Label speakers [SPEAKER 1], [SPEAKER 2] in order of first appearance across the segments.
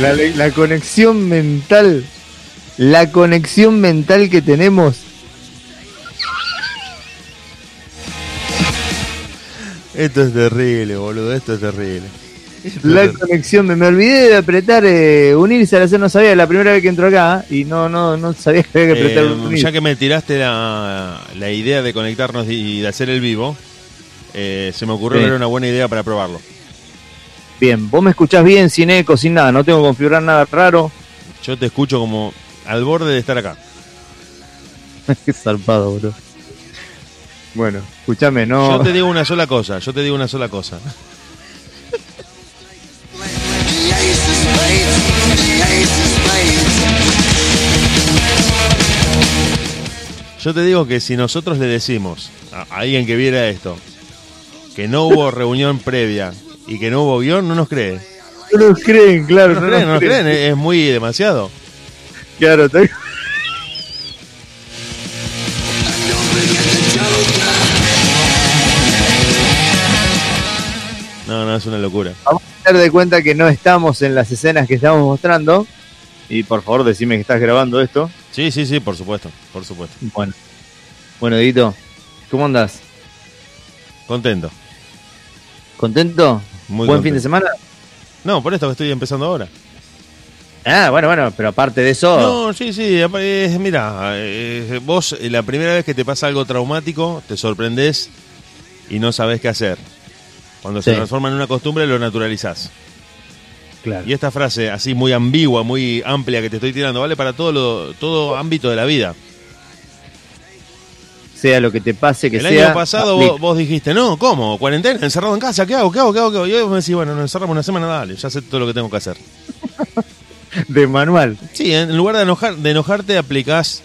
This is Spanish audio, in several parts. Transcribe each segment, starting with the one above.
[SPEAKER 1] La, la conexión mental, la conexión mental que tenemos.
[SPEAKER 2] Esto es terrible, boludo, esto es terrible.
[SPEAKER 1] La conexión, me, me olvidé de apretar eh, unirse a la no sabía, la primera vez que entró acá y no no no sabía que había que apretar
[SPEAKER 2] Eh,
[SPEAKER 1] unirse.
[SPEAKER 2] ya que me tiraste la, la idea de conectarnos y de hacer el vivo, eh, se me ocurrió
[SPEAKER 1] Sí.
[SPEAKER 2] que era una buena idea para probarlo.
[SPEAKER 1] Bien, vos me escuchás bien, sin eco, sin nada, no tengo que configurar nada raro.
[SPEAKER 2] Yo te escucho como al borde de estar acá.
[SPEAKER 1] Qué zarpado, bro. Bueno, escúchame, no.
[SPEAKER 2] Yo te digo una sola cosa, yo te digo una sola cosa. Yo te digo que si nosotros le decimos a a alguien que viera esto que no hubo reunión previa y que no hubo guion, no nos cree.
[SPEAKER 1] No nos creen, claro,
[SPEAKER 2] No
[SPEAKER 1] no,
[SPEAKER 2] nos creen, no
[SPEAKER 1] nos creen.
[SPEAKER 2] creen, es muy demasiado.
[SPEAKER 1] Claro, está-
[SPEAKER 2] No, no, es una locura.
[SPEAKER 1] Vamos a tener de cuenta que no estamos en las escenas que estamos mostrando. Y por favor, decime que estás grabando esto.
[SPEAKER 2] Sí, sí, sí, por supuesto, por supuesto.
[SPEAKER 1] Bueno. Bueno, Edito, ¿cómo andas?
[SPEAKER 2] Contento.
[SPEAKER 1] ¿Contento?
[SPEAKER 2] Muy
[SPEAKER 1] ¿Buen
[SPEAKER 2] contento.
[SPEAKER 1] fin de semana?
[SPEAKER 2] No, por esto que estoy empezando ahora.
[SPEAKER 1] Ah, bueno, bueno, pero aparte de eso.
[SPEAKER 2] No, sí, sí, eh, mira, eh, vos eh, la primera vez que te pasa algo traumático, te sorprendés y no sabés qué hacer. Cuando se transforma en una costumbre, lo naturalizás.
[SPEAKER 1] Claro.
[SPEAKER 2] Y esta frase así muy ambigua, muy amplia que te estoy tirando, vale para todo, lo, todo ámbito de la vida.
[SPEAKER 1] Sea lo que te pase, que
[SPEAKER 2] El
[SPEAKER 1] sea.
[SPEAKER 2] año pasado vos, vos dijiste, no, ¿cómo? ¿Cuarentena? ¿Encerrado en casa? ¿Qué hago? ¿Qué hago? ¿Qué hago? ¿Qué hago? Y hoy vos me decís, bueno, nos encerramos una semana, dale, ya sé todo lo que tengo que hacer.
[SPEAKER 1] De manual.
[SPEAKER 2] Sí, en lugar de, enojar, de enojarte, aplicás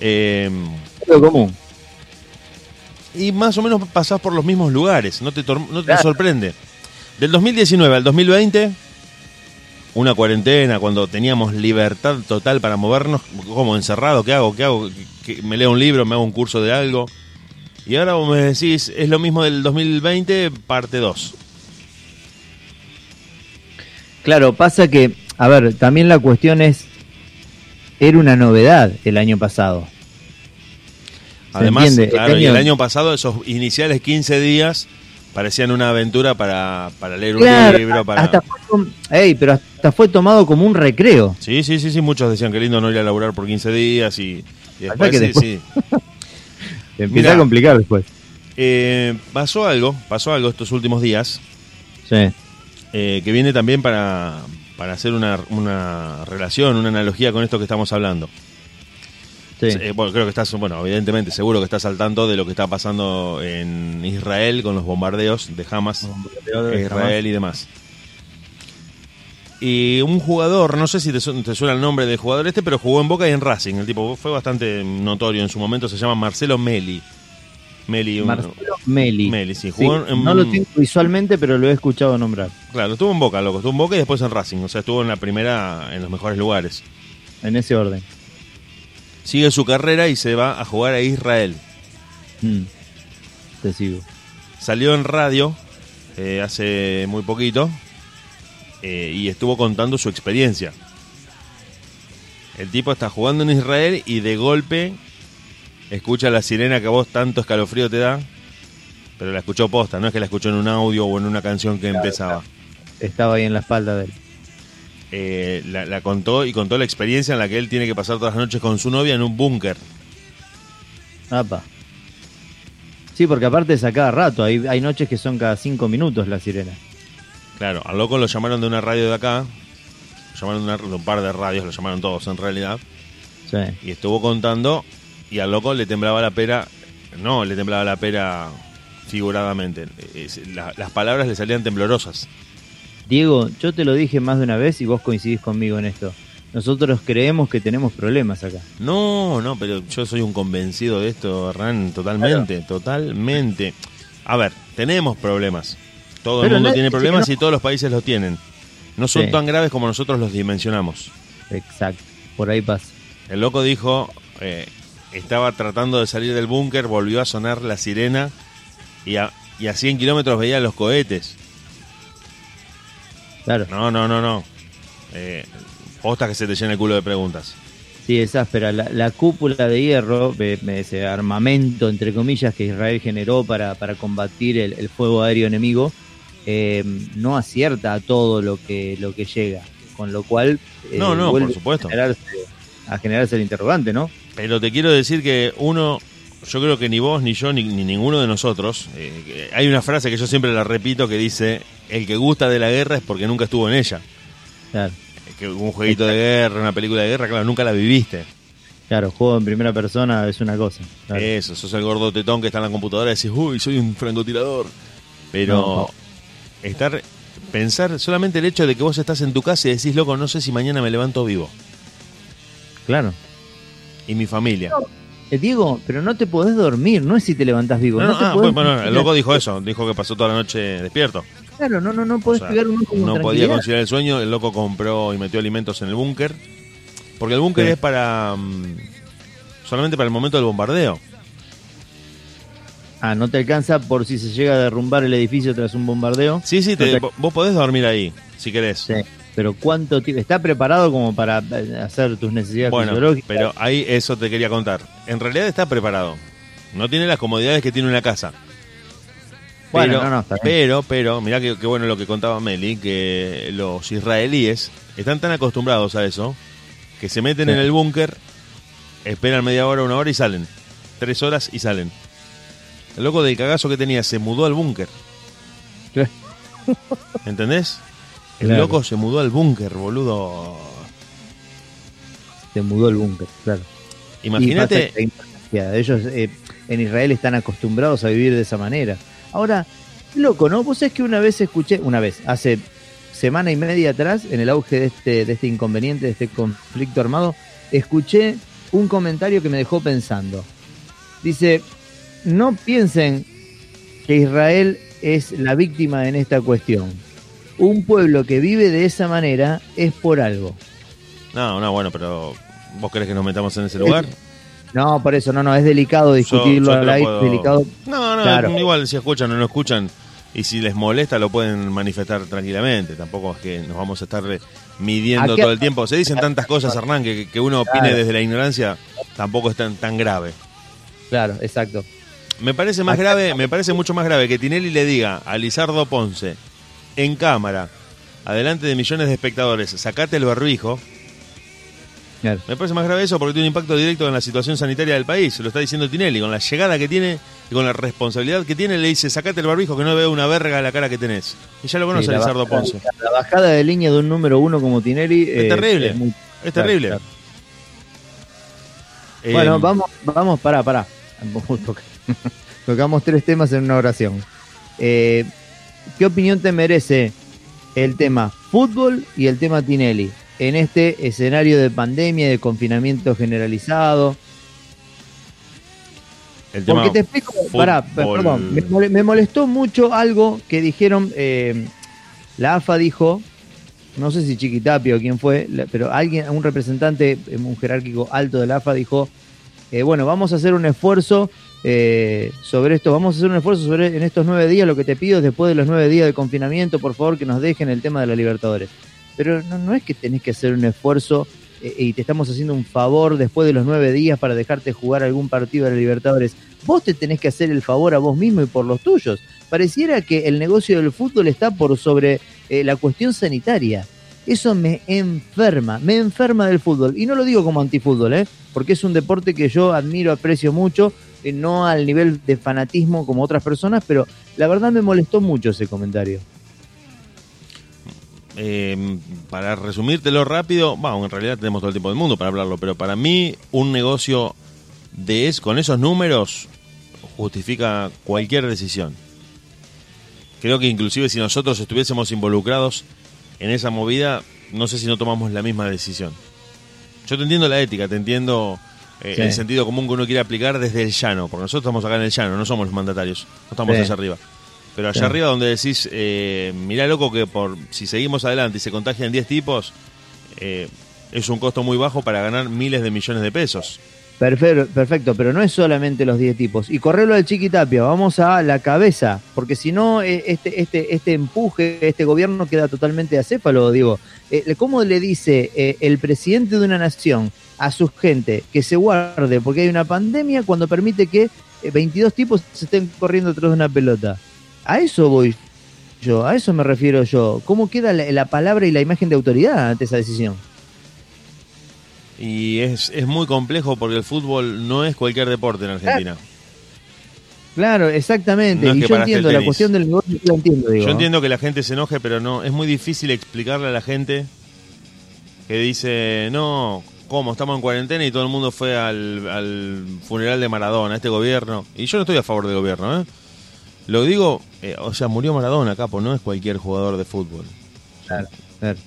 [SPEAKER 2] eh,
[SPEAKER 1] Lo común.
[SPEAKER 2] y más o menos pasás por los mismos lugares, no te, no te
[SPEAKER 1] Claro.
[SPEAKER 2] sorprende. Del 2019 al 2020, una cuarentena, cuando teníamos libertad total para movernos, como encerrado, ¿qué hago? ¿Qué hago? ¿Qué- ¿Me leo un libro? ¿Me hago un curso de algo? Y ahora vos me decís, es lo mismo del 2020, parte 2.
[SPEAKER 1] Claro, pasa que, a ver, también la cuestión es. Era una novedad el año pasado. ¿Se
[SPEAKER 2] Además, claro,
[SPEAKER 1] El
[SPEAKER 2] y el
[SPEAKER 1] año
[SPEAKER 2] pasado, esos iniciales 15 días parecían una aventura para, para leer un libro, para...
[SPEAKER 1] hasta fue, tom- ey, pero hasta fue tomado como un recreo.
[SPEAKER 2] Sí, sí, sí, sí, muchos decían que lindo no ir a laburar por 15 días y, y después,
[SPEAKER 1] que
[SPEAKER 2] sí,
[SPEAKER 1] después-
[SPEAKER 2] sí.
[SPEAKER 1] Empieza
[SPEAKER 2] Mirá.
[SPEAKER 1] a complicar después.
[SPEAKER 2] Eh, pasó algo, pasó algo estos últimos días,
[SPEAKER 1] Sí.
[SPEAKER 2] eh, que viene también para, para hacer una, una relación, una analogía con esto que estamos hablando.
[SPEAKER 1] Sí.
[SPEAKER 2] Eh, bueno, creo que estás, bueno, evidentemente, seguro que estás al tanto de lo que está pasando en Israel con los bombardeos de Hamas Israel y demás. Y un jugador, no sé si te, su- te suena el nombre del jugador este, pero jugó en Boca y en Racing. El tipo fue bastante notorio en su momento, se llama Marcelo Meli. Meli, un-
[SPEAKER 1] Marcelo Meli.
[SPEAKER 2] Meli, sí,
[SPEAKER 1] Sí,
[SPEAKER 2] jugó en-
[SPEAKER 1] No lo tengo visualmente, pero lo he escuchado nombrar.
[SPEAKER 2] claro, estuvo en Boca, loco, estuvo en Boca y después en Racing. O sea, estuvo en la primera, en los mejores lugares.
[SPEAKER 1] En ese orden.
[SPEAKER 2] Sigue su carrera y se va a jugar a Israel.
[SPEAKER 1] Mm. Te sigo.
[SPEAKER 2] Salió en radio eh, hace muy poquito eh, y estuvo contando su experiencia. El tipo está jugando en Israel y de golpe escucha la sirena que a vos tanto escalofrío te da, pero la escuchó posta, no es que la escuchó en un audio o en una canción que empezaba.
[SPEAKER 1] Estaba ahí en la espalda de él.
[SPEAKER 2] Eh, la, la contó y contó la experiencia en la que él tiene que pasar todas las noches con su novia en un búnker.
[SPEAKER 1] Apa. Sí, porque aparte es a cada rato. Hay, hay noches que son cada cinco minutos la sirena.
[SPEAKER 2] Claro, al loco lo llamaron de una radio de acá, lo llamaron de, una- de un par de radios, lo llamaron todos en realidad.
[SPEAKER 1] Sí.
[SPEAKER 2] y estuvo contando y al loco le temblaba la pera, no, le temblaba la pera figuradamente, las palabras le salían temblorosas.
[SPEAKER 1] Diego, yo te lo dije más de una vez y vos coincidís conmigo en esto. Nosotros creemos que tenemos problemas acá.
[SPEAKER 2] No, no, pero yo soy un convencido de esto, Hernán, totalmente, totalmente. A ver, tenemos problemas. Todo el mundo tiene problemas
[SPEAKER 1] no.
[SPEAKER 2] y todos los países los tienen. No son
[SPEAKER 1] Sí.
[SPEAKER 2] tan graves como nosotros los dimensionamos.
[SPEAKER 1] Exacto. Por ahí pasa.
[SPEAKER 2] El loco dijo, eh, estaba tratando de salir del búnker, volvió a sonar la sirena y a, y a 100 kilómetros veía los cohetes.
[SPEAKER 1] Claro.
[SPEAKER 2] No, no, no, no. eh, posta que se te llena el culo de preguntas.
[SPEAKER 1] Sí, es áspera. La, la cúpula de hierro, eh, ese armamento, entre comillas, que Israel generó para, para combatir el, el fuego aéreo enemigo, eh, no acierta a todo lo que, lo que llega. Con lo cual, eh,
[SPEAKER 2] No, no,
[SPEAKER 1] vuelve
[SPEAKER 2] por supuesto.
[SPEAKER 1] A generarse, a generarse el interrogante, ¿no?
[SPEAKER 2] Pero te quiero decir que uno, yo creo que ni vos, ni yo, ni, ni ninguno de nosotros, eh, hay una frase que yo siempre la repito que dice, el que gusta de la guerra es porque nunca estuvo en ella.
[SPEAKER 1] Claro,
[SPEAKER 2] Que un jueguito de guerra, una película de guerra, claro, nunca la viviste.
[SPEAKER 1] claro, juego en primera persona es una cosa. claro.
[SPEAKER 2] Eso, sos el gordo tetón que está en la computadora y decís, uy, soy un francotirador. Pero
[SPEAKER 1] No.
[SPEAKER 2] estar, pensar solamente el hecho de que vos estás en tu casa y decís, loco, no sé si mañana me levanto vivo.
[SPEAKER 1] Claro.
[SPEAKER 2] Y mi familia.
[SPEAKER 1] Eh, Diego, pero no te podés dormir, no es si te levantás vivo.
[SPEAKER 2] No,
[SPEAKER 1] No,
[SPEAKER 2] no,
[SPEAKER 1] te
[SPEAKER 2] ah,
[SPEAKER 1] podés
[SPEAKER 2] bueno, el loco dijo eso, dijo que pasó toda la noche despierto.
[SPEAKER 1] Claro, no, no, no
[SPEAKER 2] O
[SPEAKER 1] podés
[SPEAKER 2] sea,
[SPEAKER 1] pegar un ojo
[SPEAKER 2] no podía conciliar el sueño, el loco compró y metió alimentos en el búnker. Porque el búnker
[SPEAKER 1] Sí.
[SPEAKER 2] es para... mm, solamente para el momento del bombardeo.
[SPEAKER 1] Ah, no te alcanza por si se llega a derrumbar el edificio tras un bombardeo.
[SPEAKER 2] Sí, sí, te- vos podés dormir ahí, si querés.
[SPEAKER 1] Sí. Pero ¿cuánto tiempo? ¿Está preparado como para eh, hacer tus necesidades
[SPEAKER 2] Bueno,
[SPEAKER 1] fisiológicas?
[SPEAKER 2] pero ahí eso te quería contar. En realidad está preparado. No tiene las comodidades que tiene una casa.
[SPEAKER 1] Bueno,
[SPEAKER 2] pero,
[SPEAKER 1] no, no, está bien.
[SPEAKER 2] pero, pero, mirá que, que bueno lo que contaba Meli, que los israelíes están tan acostumbrados a eso que se meten
[SPEAKER 1] Sí.
[SPEAKER 2] en el búnker, esperan media hora, una hora y salen. Tres horas y salen. El loco del cagazo que tenía se mudó al búnker. ¿Entendés? El
[SPEAKER 1] Claro.
[SPEAKER 2] loco se mudó al búnker, boludo.
[SPEAKER 1] Se mudó el búnker, claro.
[SPEAKER 2] Imagínate.
[SPEAKER 1] Ellos eh, en Israel están acostumbrados a vivir de esa manera. Ahora, loco, ¿no? Vos sabés que una vez escuché, una vez, hace semana y media atrás, en el auge de este, de este inconveniente, de este conflicto armado, escuché un comentario que me dejó pensando. Dice, no piensen que Israel es la víctima en esta cuestión. Un pueblo que vive de esa manera es por algo.
[SPEAKER 2] No, no, bueno, pero ¿vos querés que nos metamos en ese lugar?
[SPEAKER 1] No, por eso, no, no, es delicado discutirlo al aire,
[SPEAKER 2] puedo-
[SPEAKER 1] delicado.
[SPEAKER 2] No, no,
[SPEAKER 1] Claro.
[SPEAKER 2] igual si escuchan o no escuchan y si les molesta lo pueden manifestar tranquilamente. Tampoco es que nos vamos a estar eh, midiendo
[SPEAKER 1] ¿A qué-
[SPEAKER 2] todo el tiempo. Se dicen tantas cosas, Hernán, que, que uno opine
[SPEAKER 1] Claro.
[SPEAKER 2] desde la ignorancia tampoco es tan, tan grave.
[SPEAKER 1] Claro, exacto.
[SPEAKER 2] Me parece más grave, me parece mucho más grave que Tinelli le diga a Lizardo Ponce en cámara, adelante de millones de espectadores, sacate el barbijo.
[SPEAKER 1] Claro.
[SPEAKER 2] Me parece más grave eso porque tiene un impacto directo en la situación sanitaria del país. Lo está diciendo Tinelli. Con la llegada que tiene y con la responsabilidad que tiene, le dice: Sacate el barbijo que no veo una verga la cara que tenés. Y ya lo conoce
[SPEAKER 1] Sí,
[SPEAKER 2] Ponce.
[SPEAKER 1] La bajada de línea de un número uno como Tinelli
[SPEAKER 2] Es
[SPEAKER 1] eh,
[SPEAKER 2] terrible.
[SPEAKER 1] muy-
[SPEAKER 2] Es terrible.
[SPEAKER 1] claro.
[SPEAKER 2] Eh,
[SPEAKER 1] Bueno, vamos, vamos, pará, pará. Toca- Tocamos tres temas en una oración. Eh, ¿Qué opinión te merece el tema fútbol y el tema Tinelli en este escenario de pandemia, de confinamiento generalizado?
[SPEAKER 2] el tema
[SPEAKER 1] Porque te explico, pará, perdón, me mole- me molestó mucho algo que dijeron, eh, la AFA dijo, no sé si Chiquitapio o quién fue, pero alguien, un representante, eh, un jerárquico alto de la AFA dijo, eh, bueno, vamos a hacer un esfuerzo eh, sobre esto, vamos a hacer un esfuerzo sobre en estos nueve días, lo que te pido es después de los nueve días de confinamiento, por favor que nos dejen el tema de la Libertadores. Pero no, no es que tenés que hacer un esfuerzo eh, y te estamos haciendo un favor después de los nueve días para dejarte jugar algún partido de la Libertadores. Vos te tenés que hacer el favor a vos mismo y por los tuyos. Pareciera que el negocio del fútbol está por sobre eh, la cuestión sanitaria. Eso me enferma, me enferma del fútbol. Y no lo digo como antifútbol, ¿eh? porque es un deporte que yo admiro, aprecio mucho, eh, no al nivel de fanatismo como otras personas, pero la verdad me molestó mucho ese comentario.
[SPEAKER 2] Eh, para resumírtelo rápido, bueno, en realidad tenemos todo el tiempo del mundo para hablarlo, pero para mí un negocio de es, con esos números justifica cualquier decisión. Creo que inclusive si nosotros estuviésemos involucrados en esa movida, no sé si no tomamos la misma decisión. Yo te entiendo la ética, te entiendo eh,
[SPEAKER 1] Sí.
[SPEAKER 2] el sentido común que uno quiere aplicar desde el llano, porque nosotros estamos acá en el llano, no somos los mandatarios, no estamos
[SPEAKER 1] Sí.
[SPEAKER 2] allá arriba. Pero allá
[SPEAKER 1] Sí.
[SPEAKER 2] arriba donde decís, eh, mirá loco que por si seguimos adelante y se contagian 10 tipos, eh, es un costo muy bajo para ganar miles de millones de pesos.
[SPEAKER 1] Perfecto, perfecto, pero no es solamente los 10 tipos. Y correrlo al Chiquitapia, vamos a la cabeza, porque si no, eh, este, este, este empuje, este gobierno queda totalmente acéfalo, digo. Eh, ¿Cómo le dice eh, el presidente de una nación a su gente que se guarde porque hay una pandemia cuando permite que 22 tipos se estén corriendo detrás de una pelota? A eso voy yo, a eso me refiero yo. ¿Cómo queda la palabra y la imagen de autoridad ante esa decisión?
[SPEAKER 2] Y es, es muy complejo porque el fútbol no es cualquier deporte en Argentina.
[SPEAKER 1] Claro, exactamente. y yo entiendo la cuestión del negocio, yo entiendo.
[SPEAKER 2] Yo entiendo que la gente se enoje, pero no es muy difícil explicarle a la gente que dice, no, ¿cómo? Estamos en cuarentena y todo el mundo fue al, al funeral de Maradona, este gobierno. Y yo no estoy a favor del gobierno, ¿eh? Lo digo, eh, o sea, murió Maradona, capo, no es cualquier jugador de fútbol.
[SPEAKER 1] Claro, claro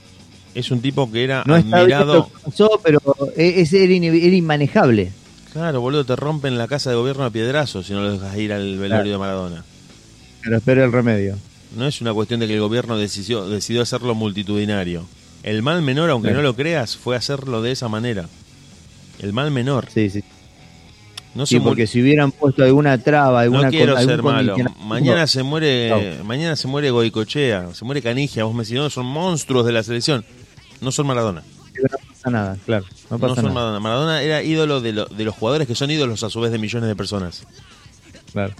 [SPEAKER 2] es un tipo que era no admirado.
[SPEAKER 1] Pasó, pero es, era, inmanejable.
[SPEAKER 2] Claro, boludo, te rompen la casa de gobierno a piedrazo si no lo dejas ir al velorio de Maradona.
[SPEAKER 1] Pero espera el remedio.
[SPEAKER 2] No es una cuestión de que el gobierno decidió, decidió hacerlo multitudinario. El mal menor, aunque no lo creas, fue hacerlo de esa manera. El mal menor.
[SPEAKER 1] Sí, sí. No sí, porque si hubieran puesto alguna traba, alguna
[SPEAKER 2] No quiero ser malo. Mañana se muere, mañana se muere Goicochea, se muere Canigia, vos me decís, no, son monstruos de la selección. No son Maradona.
[SPEAKER 1] no pasa nada, claro. No, pasa
[SPEAKER 2] son Maradona. Maradona era ídolo de, de, los jugadores que son ídolos a su vez de millones de personas.
[SPEAKER 1] Claro.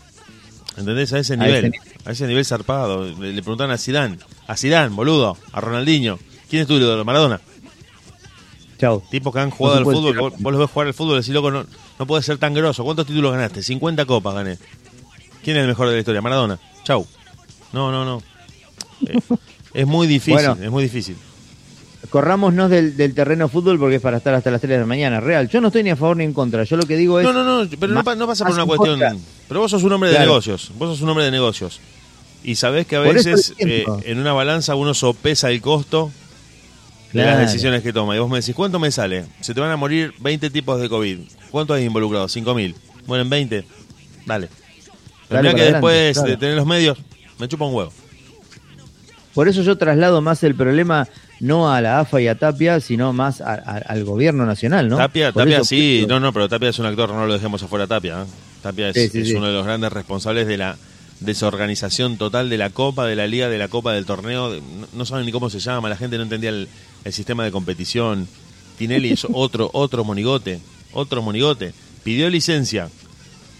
[SPEAKER 2] ¿Entendés? A ese nivel. A ese, nivel zarpado. Le, le preguntaron a Zidane. A Zidane, boludo. A Ronaldinho. ¿Quién es tu ídolo? Maradona.
[SPEAKER 1] Chao.
[SPEAKER 2] Tipos que han jugado al fútbol. Vos, los ves jugar al fútbol decís, loco, no, no puede ser tan grosso. ¿Cuántos títulos ganaste? 50 copas gané. ¿Quién es el mejor de la historia? Maradona. Chau. No, no, no. Eh, es muy difícil, es muy difícil
[SPEAKER 1] corrámonos del, del, terreno fútbol porque es para estar hasta las 3 de la mañana. Real, yo no estoy ni a favor ni en contra. Yo lo que digo es.
[SPEAKER 2] No, no, no, pero no, pasa por una cuestión. Pero vos sos un hombre de negocios. Vos sos un hombre de negocios. Y sabés que a veces eh, en una balanza uno sopesa el costo de las decisiones que toma. Y vos me decís, ¿cuánto me sale? Se te van a morir 20 tipos de COVID. ¿Cuánto hay involucrado? 5.000. Mueren 20. Dale. Pero que después de tener los medios, me chupa un huevo.
[SPEAKER 1] Por eso yo traslado más el problema no a la AFA y a Tapia, sino más al gobierno nacional, ¿no?
[SPEAKER 2] Tapia, Tapia sí, no, no, pero Tapia es un actor, no lo dejemos afuera Tapia. ¿eh? Tapia es, uno de los grandes responsables de la desorganización total de la Copa, de la Liga, de la Copa, del torneo. No, saben ni cómo se llama, la gente no entendía el, sistema de competición. Tinelli es otro, otro monigote, otro monigote. Pidió licencia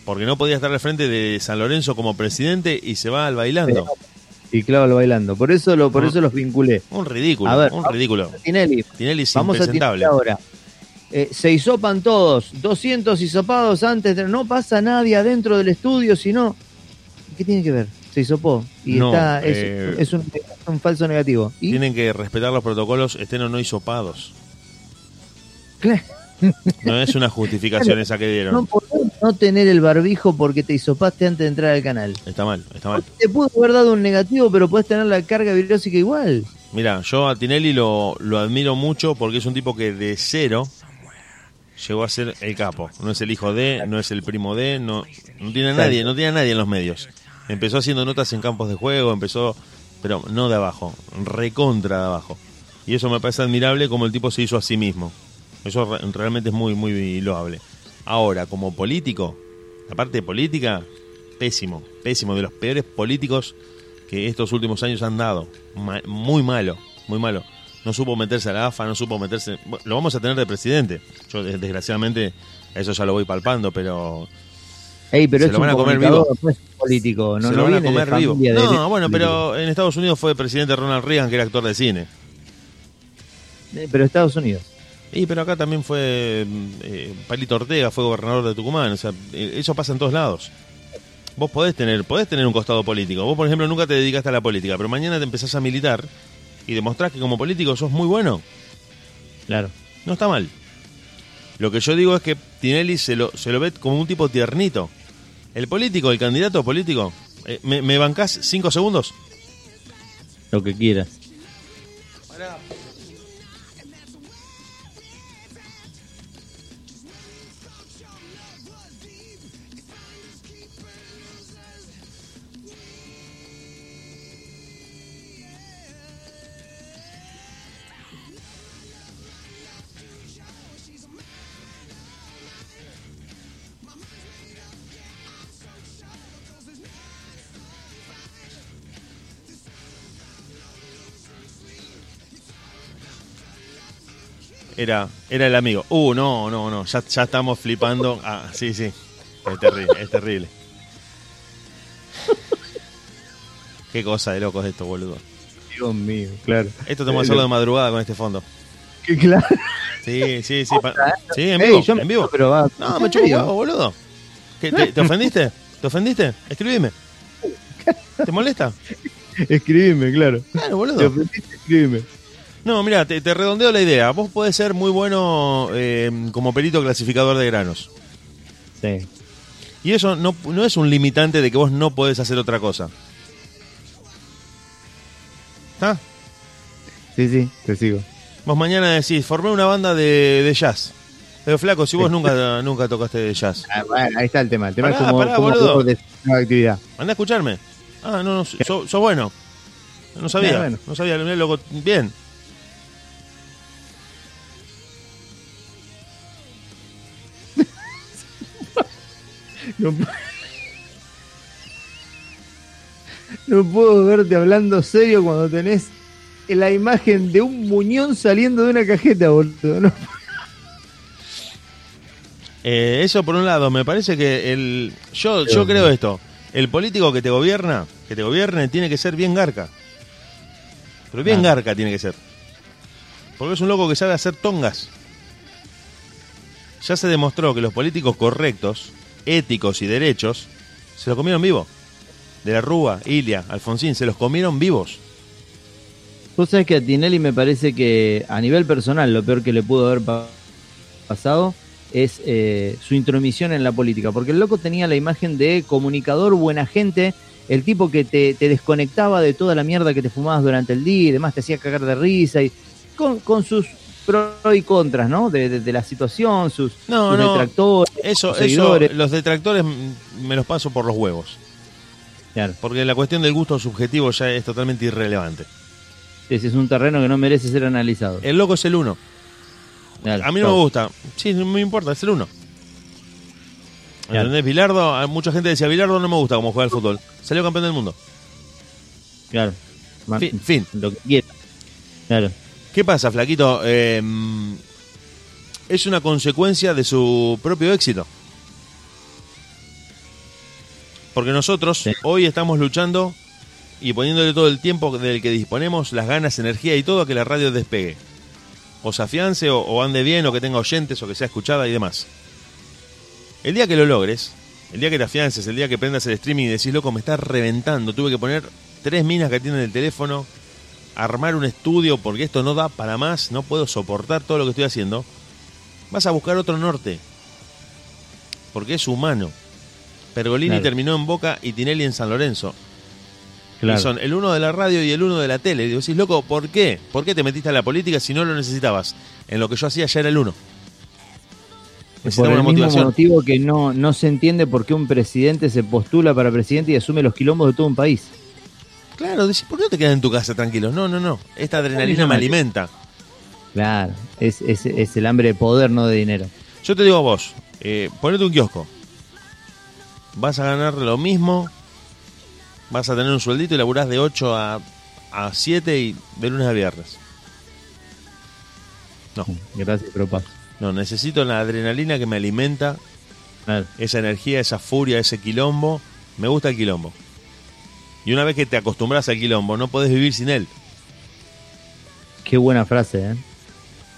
[SPEAKER 2] porque no podía estar al frente de San Lorenzo como presidente y se va al bailando.
[SPEAKER 1] Y claro, bailando. Por eso lo, por eso los vinculé.
[SPEAKER 2] Un ridículo, un ridículo.
[SPEAKER 1] Tinelli.
[SPEAKER 2] Tinelli es
[SPEAKER 1] vamos a Tinelli ahora. Eh, se hisopan todos, 200 hisopados antes de... No pasa nadie adentro del estudio, sino... ¿Qué tiene que ver? Se hisopó y está, es, eh, es, un, un, falso negativo.
[SPEAKER 2] Tienen que respetar los protocolos, estén o no hisopados.
[SPEAKER 1] Claro.
[SPEAKER 2] No es una justificación esa que dieron.
[SPEAKER 1] No podés no tener el barbijo porque te hisopaste antes de entrar al canal.
[SPEAKER 2] Está mal, está mal.
[SPEAKER 1] Te pudo haber dado un negativo, pero puedes tener la carga virósica igual.
[SPEAKER 2] Mira, yo a Tinelli lo, lo admiro mucho porque es un tipo que de cero llegó a ser el capo. No es el hijo de, no es el primo de, no, no tiene a nadie, no tiene a nadie en los medios. Empezó haciendo notas en campos de juego, empezó, pero no de abajo, recontra de abajo. Y eso me parece admirable como el tipo se hizo a sí mismo. Eso realmente es muy, muy loable. Ahora, como político, la parte política, pésimo, pésimo, de los peores políticos que estos últimos años han dado. muy malo, muy malo. No supo meterse a la AFA, no supo meterse... lo vamos a tener de presidente. Yo, desgraciadamente, eso ya lo voy palpando, pero...
[SPEAKER 1] Ey, pero se lo van a comer vivo. político, no, se lo van a comer vivo.
[SPEAKER 2] No, bueno, pero en Estados Unidos fue presidente Ronald Reagan, que era actor de cine.
[SPEAKER 1] Eh, pero Estados Unidos.
[SPEAKER 2] Y pero acá también fue eh, Palito Ortega, fue gobernador de Tucumán, o sea, eh, eso pasa en todos lados. Vos podés tener, podés tener un costado político. Vos, por ejemplo, nunca te dedicaste a la política, pero mañana te empezás a militar y demostrás que como político sos muy bueno.
[SPEAKER 1] Claro.
[SPEAKER 2] No está mal. Lo que yo digo es que Tinelli se lo, se lo ve como un tipo tiernito. El político, el candidato político, eh, ¿me, ¿me bancás cinco segundos?
[SPEAKER 1] Lo que quieras.
[SPEAKER 2] Era, era el amigo. Uh, no, no, no, ya, ya estamos flipando. Ah, sí, sí. Es terrible, es terrible. Qué cosa de locos esto, boludo.
[SPEAKER 1] Dios mío, claro.
[SPEAKER 2] Esto tenemos que hacerlo de madrugada con este fondo.
[SPEAKER 1] Que claro.
[SPEAKER 2] Sí, sí, sí. pa- Sí, en
[SPEAKER 1] Ey,
[SPEAKER 2] vivo.
[SPEAKER 1] yo
[SPEAKER 2] en vivo.
[SPEAKER 1] Pero va,
[SPEAKER 2] No,
[SPEAKER 1] ¿en
[SPEAKER 2] me chupo huevo, boludo. ¿Qué, te, te ofendiste? ¿Te ofendiste? Escribime. ¿Te molesta?
[SPEAKER 1] Escribime, claro.
[SPEAKER 2] Claro,
[SPEAKER 1] Te
[SPEAKER 2] boludo.
[SPEAKER 1] ofendiste, escribime.
[SPEAKER 2] No, mira, te, te redondeo la idea. Vos podés ser muy bueno eh, como perito clasificador de granos.
[SPEAKER 1] Sí.
[SPEAKER 2] Y eso no, no es un limitante de que vos no podés hacer otra cosa. ¿Está?
[SPEAKER 1] Sí, sí, te sigo.
[SPEAKER 2] Vos mañana decís, formé una banda de, de jazz. Pero flaco, si vos nunca, nunca tocaste de jazz.
[SPEAKER 1] Ah, bueno, ahí está el tema. El tema
[SPEAKER 2] Pará,
[SPEAKER 1] es como,
[SPEAKER 2] pará,
[SPEAKER 1] cómo de actividad.
[SPEAKER 2] Anda a escucharme. Ah, no, no, sos sos bueno. No sabía,
[SPEAKER 1] Ah, bueno.
[SPEAKER 2] no sabía, loco, bien.
[SPEAKER 1] No, pu- no puedo verte hablando serio cuando tenés la imagen de un muñón saliendo de una cajeta, boludo. ¿no?
[SPEAKER 2] Eh, eso por un lado, me parece que el yo, yo creo esto, el político que te gobierna, que te gobierne tiene que ser bien garca. Pero bien
[SPEAKER 1] Ah.
[SPEAKER 2] garca tiene que ser. Porque es un loco que sabe hacer tongas. Ya se demostró que los políticos correctos, éticos y derechos, se los comieron vivo. De la Rúa, Ilia, Alfonsín, se los comieron vivos.
[SPEAKER 1] Vos sabés que a Tinelli me parece que a nivel personal lo peor que le pudo haber pa- pasado es eh, su intromisión en la política, porque el loco tenía la imagen de comunicador, buena gente, el tipo que te, te desconectaba de toda la mierda que te fumabas durante el día y demás, te hacía cagar de risa y con, con sus pros y contras, ¿no? De, de- de la situación, sus,
[SPEAKER 2] No,
[SPEAKER 1] sus
[SPEAKER 2] no.
[SPEAKER 1] detractores,
[SPEAKER 2] Eso,
[SPEAKER 1] sus
[SPEAKER 2] eso,
[SPEAKER 1] seguidores.
[SPEAKER 2] los detractores me los paso por los huevos.
[SPEAKER 1] Claro,
[SPEAKER 2] Porque la cuestión del gusto subjetivo ya es totalmente irrelevante.
[SPEAKER 1] ese es un terreno que no merece ser analizado.
[SPEAKER 2] El loco es el uno.
[SPEAKER 1] Claro,
[SPEAKER 2] A mí no me gusta. Sí, no me importa, es el uno.
[SPEAKER 1] Claro.
[SPEAKER 2] ¿Entendés? Bilardo, mucha gente decía, Bilardo no me gusta cómo juega al fútbol. Salió campeón del mundo.
[SPEAKER 1] Claro. Ma-
[SPEAKER 2] Fin. fin.
[SPEAKER 1] Lo que quiera. Claro.
[SPEAKER 2] ¿Qué pasa, Flaquito? Eh, es una consecuencia de su propio éxito. Porque nosotros
[SPEAKER 1] Sí.
[SPEAKER 2] hoy estamos luchando y poniéndole todo el tiempo del que disponemos, las ganas, energía y todo a que la radio despegue. O se afiance, o, o ande bien, o que tenga oyentes, o que sea escuchada y demás. El día que lo logres, el día que te afiances, el día que prendas el streaming y decís, loco, me está reventando, tuve que poner tres minas que tienen el teléfono, armar un estudio porque esto no da para más, no puedo soportar todo lo que estoy haciendo, vas a buscar otro norte. Porque es humano. Pergolini
[SPEAKER 1] Claro.
[SPEAKER 2] terminó en Boca y Tinelli en San Lorenzo.
[SPEAKER 1] Claro.
[SPEAKER 2] Y son el uno de la radio y el uno de la tele. Y decís, loco, ¿por qué? ¿Por qué te metiste a la política si no lo necesitabas? En lo que yo hacía ya era el uno.
[SPEAKER 1] Por el
[SPEAKER 2] una
[SPEAKER 1] mismo
[SPEAKER 2] motivación.
[SPEAKER 1] motivo que no, no se entiende por qué un presidente se postula para presidente y asume los quilombos de todo un país.
[SPEAKER 2] Claro, decís, ¿por qué no te quedas en tu casa tranquilo? No, no, no. Esta adrenalina me alimenta.
[SPEAKER 1] Claro, es, es, es el hambre de poder, no de dinero.
[SPEAKER 2] Yo te digo a vos, eh, ponete un kiosco. Vas a ganar lo mismo, vas a tener un sueldito y laburás de 8 a, a 7 y de lunes a viernes. No,
[SPEAKER 1] Gracias, pero paso.
[SPEAKER 2] no, necesito la adrenalina que me alimenta,
[SPEAKER 1] Claro.
[SPEAKER 2] esa energía, esa furia, ese quilombo. Me gusta el quilombo. Y una vez que te acostumbras al quilombo, no podés vivir sin él.
[SPEAKER 1] Qué buena frase, ¿eh?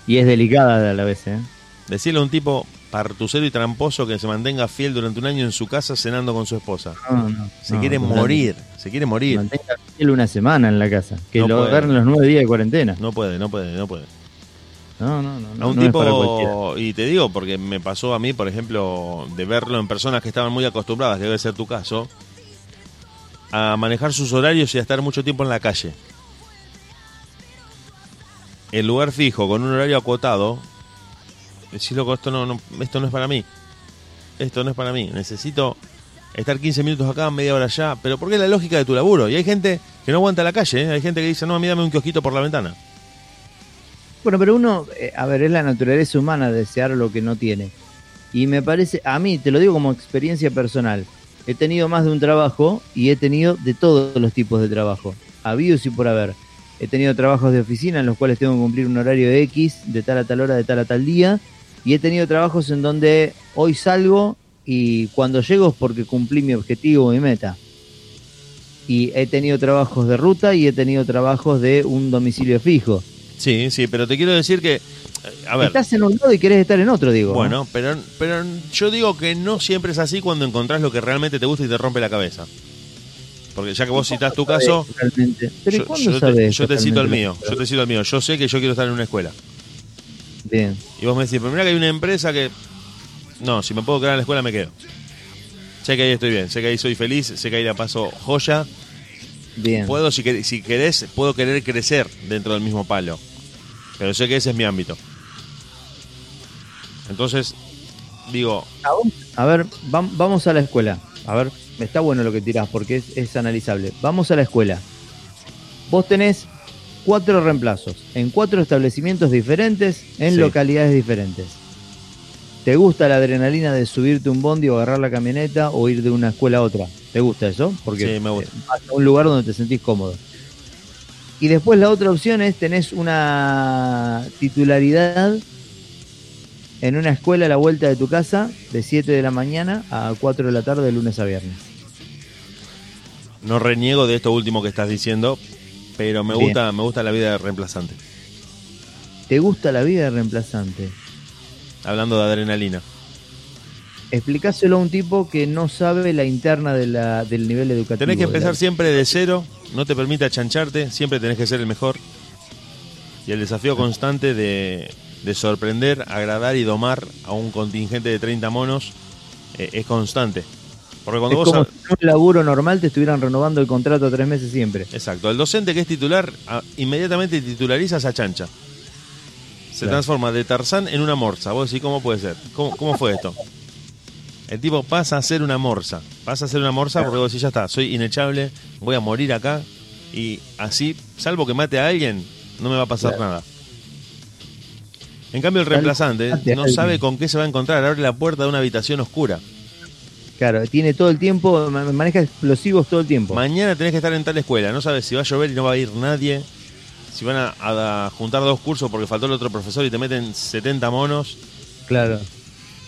[SPEAKER 1] Y es delicada a la vez, ¿eh?
[SPEAKER 2] Decirle a un tipo partucero y tramposo que se mantenga fiel durante un año en su casa cenando con su esposa.
[SPEAKER 1] No, no,
[SPEAKER 2] Se
[SPEAKER 1] no,
[SPEAKER 2] quiere morir, se quiere morir.
[SPEAKER 1] Mantenga fiel una semana en la casa. Que
[SPEAKER 2] No
[SPEAKER 1] lo agarren los nueve días de cuarentena.
[SPEAKER 2] No puede, no puede, no puede.
[SPEAKER 1] No, no, no.
[SPEAKER 2] A un tipo, y te digo, porque me pasó a mí, por ejemplo, de verlo en personas que estaban muy acostumbradas, que debe ser tu caso, a manejar sus horarios y a estar mucho tiempo en la calle. El lugar fijo, con un horario acotado, decís, loco, esto no, no, esto no es para mí. Esto no es para mí. Necesito estar 15 minutos acá, media hora allá. Pero porque es la lógica de tu laburo. Y hay gente que no aguanta la calle. ¿eh? Hay gente que dice, no, a mí dame un kiosquito por la ventana.
[SPEAKER 1] Bueno, pero uno, eh, a ver, es la naturaleza humana desear lo que no tiene. Y me parece, a mí, te lo digo como experiencia personal, he tenido más de un trabajo y he tenido de todos los tipos de trabajo, habidos y por haber. he tenido trabajos de oficina en los cuales tengo que cumplir un horario de X, de tal a tal hora, de tal a tal día, y he tenido trabajos en donde hoy salgo y cuando llego es porque cumplí mi objetivo, mi meta. Y he tenido trabajos de ruta y he tenido trabajos de un domicilio fijo.
[SPEAKER 2] Sí, sí, pero te quiero decir que. Eh, A ver.
[SPEAKER 1] Estás en un lado y querés estar en otro, digo.
[SPEAKER 2] Bueno, pero, pero yo digo que no siempre es así cuando encontrás lo que realmente te gusta y te rompe la cabeza. Porque ya que vos citás tu caso,
[SPEAKER 1] Realmente. Pero ¿y
[SPEAKER 2] yo, yo te, yo te cito el mío. Yo te cito el mío. Yo sé que yo quiero estar en una escuela.
[SPEAKER 1] Bien,
[SPEAKER 2] Y vos me decís, pero mira que hay una empresa que. No, si me puedo quedar en la escuela me quedo. Sé que ahí estoy bien, sé que ahí soy feliz, sé que ahí la paso joya.
[SPEAKER 1] bien.
[SPEAKER 2] Puedo, si, si querés, puedo querer crecer dentro del mismo palo. Pero sé que ese es mi ámbito. Entonces, digo,
[SPEAKER 1] A ver, vam- vamos a la escuela. A ver, está bueno lo que tirás porque es, es analizable. Vamos a la escuela. Vos tenés cuatro reemplazos en cuatro establecimientos diferentes en
[SPEAKER 2] Sí.
[SPEAKER 1] localidades diferentes. ¿Te gusta la adrenalina de subirte un bondi o agarrar la camioneta o ir de una escuela a otra? ¿Te gusta eso? Porque
[SPEAKER 2] Sí, me gusta.
[SPEAKER 1] eh, vas a un lugar donde te sentís cómodo. Y después la otra opción es tenés una titularidad en una escuela a la vuelta de tu casa de 7 de la mañana a 4 de la tarde de lunes a viernes.
[SPEAKER 2] no reniego de esto último que estás diciendo, pero me
[SPEAKER 1] Bien.
[SPEAKER 2] gusta, me gusta la vida de reemplazante.
[SPEAKER 1] ¿Te gusta la vida de reemplazante?
[SPEAKER 2] Hablando de adrenalina.
[SPEAKER 1] Explicáselo a un tipo que no sabe la interna de la, del nivel educativo.
[SPEAKER 2] Tenés que
[SPEAKER 1] la-
[SPEAKER 2] empezar siempre de cero, no te permite achancharte, siempre tenés que ser el mejor. Y el desafío constante de, de sorprender, agradar y domar a un contingente de 30 monos eh, es constante. Porque cuando
[SPEAKER 1] Es
[SPEAKER 2] vos...
[SPEAKER 1] como si en un laburo normal te estuvieran renovando el contrato a tres meses siempre.
[SPEAKER 2] Exacto, el docente que es titular a- inmediatamente titulariza esa chancha. Se
[SPEAKER 1] Claro.
[SPEAKER 2] transforma de Tarzán en una morsa. Vos decís, ¿cómo puede ser? ¿Cómo, cómo fue esto? El tipo pasa a ser una morsa. Pasa a ser una morsa porque vos decís, ya está, soy inechable, voy a morir acá. Y así, salvo que mate a alguien, no me va a pasar
[SPEAKER 1] Claro.
[SPEAKER 2] nada. En cambio, el reemplazante no sabe con qué se va a encontrar. Abre la puerta de una habitación oscura.
[SPEAKER 1] Claro, tiene todo el tiempo, ma- maneja explosivos todo el tiempo.
[SPEAKER 2] Mañana tenés que estar en tal escuela. No sabes si va a llover y no va a ir nadie. Si van a, a juntar dos cursos porque faltó el otro profesor y te meten 70 monos.
[SPEAKER 1] Claro.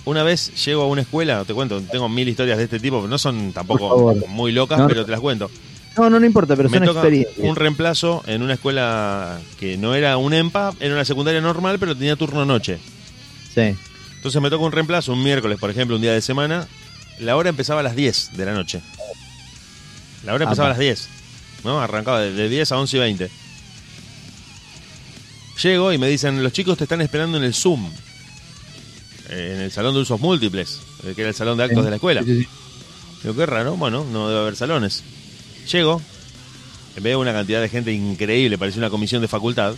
[SPEAKER 2] Una vez llego a una escuela, te cuento, tengo mil historias de este tipo, pero no son tampoco muy locas,
[SPEAKER 1] No,
[SPEAKER 2] pero te las cuento.
[SPEAKER 1] No, no, no importa, pero
[SPEAKER 2] Me
[SPEAKER 1] son
[SPEAKER 2] toca
[SPEAKER 1] experiencias.
[SPEAKER 2] un reemplazo en una escuela que no era un EMPA, era una secundaria normal, pero tenía turno noche.
[SPEAKER 1] Sí.
[SPEAKER 2] Entonces me toca un reemplazo un miércoles, por ejemplo, un día de semana. La hora empezaba a las 10 de la noche. La hora empezaba a las 10. ¿No? Arrancaba de, de 10 a 11 y 20. Llego y me dicen, los chicos te están esperando en el Zoom. eh, En el salón de usos múltiples, eh, que era el salón de actos de la escuela.
[SPEAKER 1] Sí, sí.
[SPEAKER 2] Digo, qué raro, bueno, no debe haber salones. Llego, veo una cantidad de gente increíble, parecía una comisión de facultad.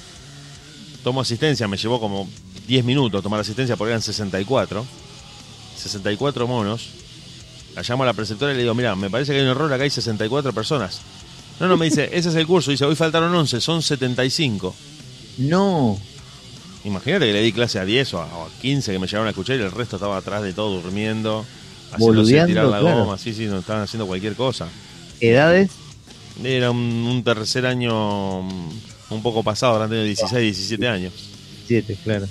[SPEAKER 2] Tomo asistencia, me llevó como 10 minutos tomar asistencia porque eran 64. 64 monos. La llamo a la preceptora y le digo, mira, me parece que hay un error, acá hay 64 personas. No, no, me dice, ese es el curso. Dice, hoy faltaron 11, son 75.
[SPEAKER 1] No.
[SPEAKER 2] Imagínate que le di clase a 10 o a, o a 15 que me llegaron a escuchar y el resto estaba atrás de todo durmiendo, haciéndose tirar la
[SPEAKER 1] claro.
[SPEAKER 2] goma. Sí, sí, no estaban haciendo cualquier cosa.
[SPEAKER 1] ¿Edades?
[SPEAKER 2] Era un, un tercer año mm, un poco pasado, habrán tenido 16, 17 años.
[SPEAKER 1] Siete, claro.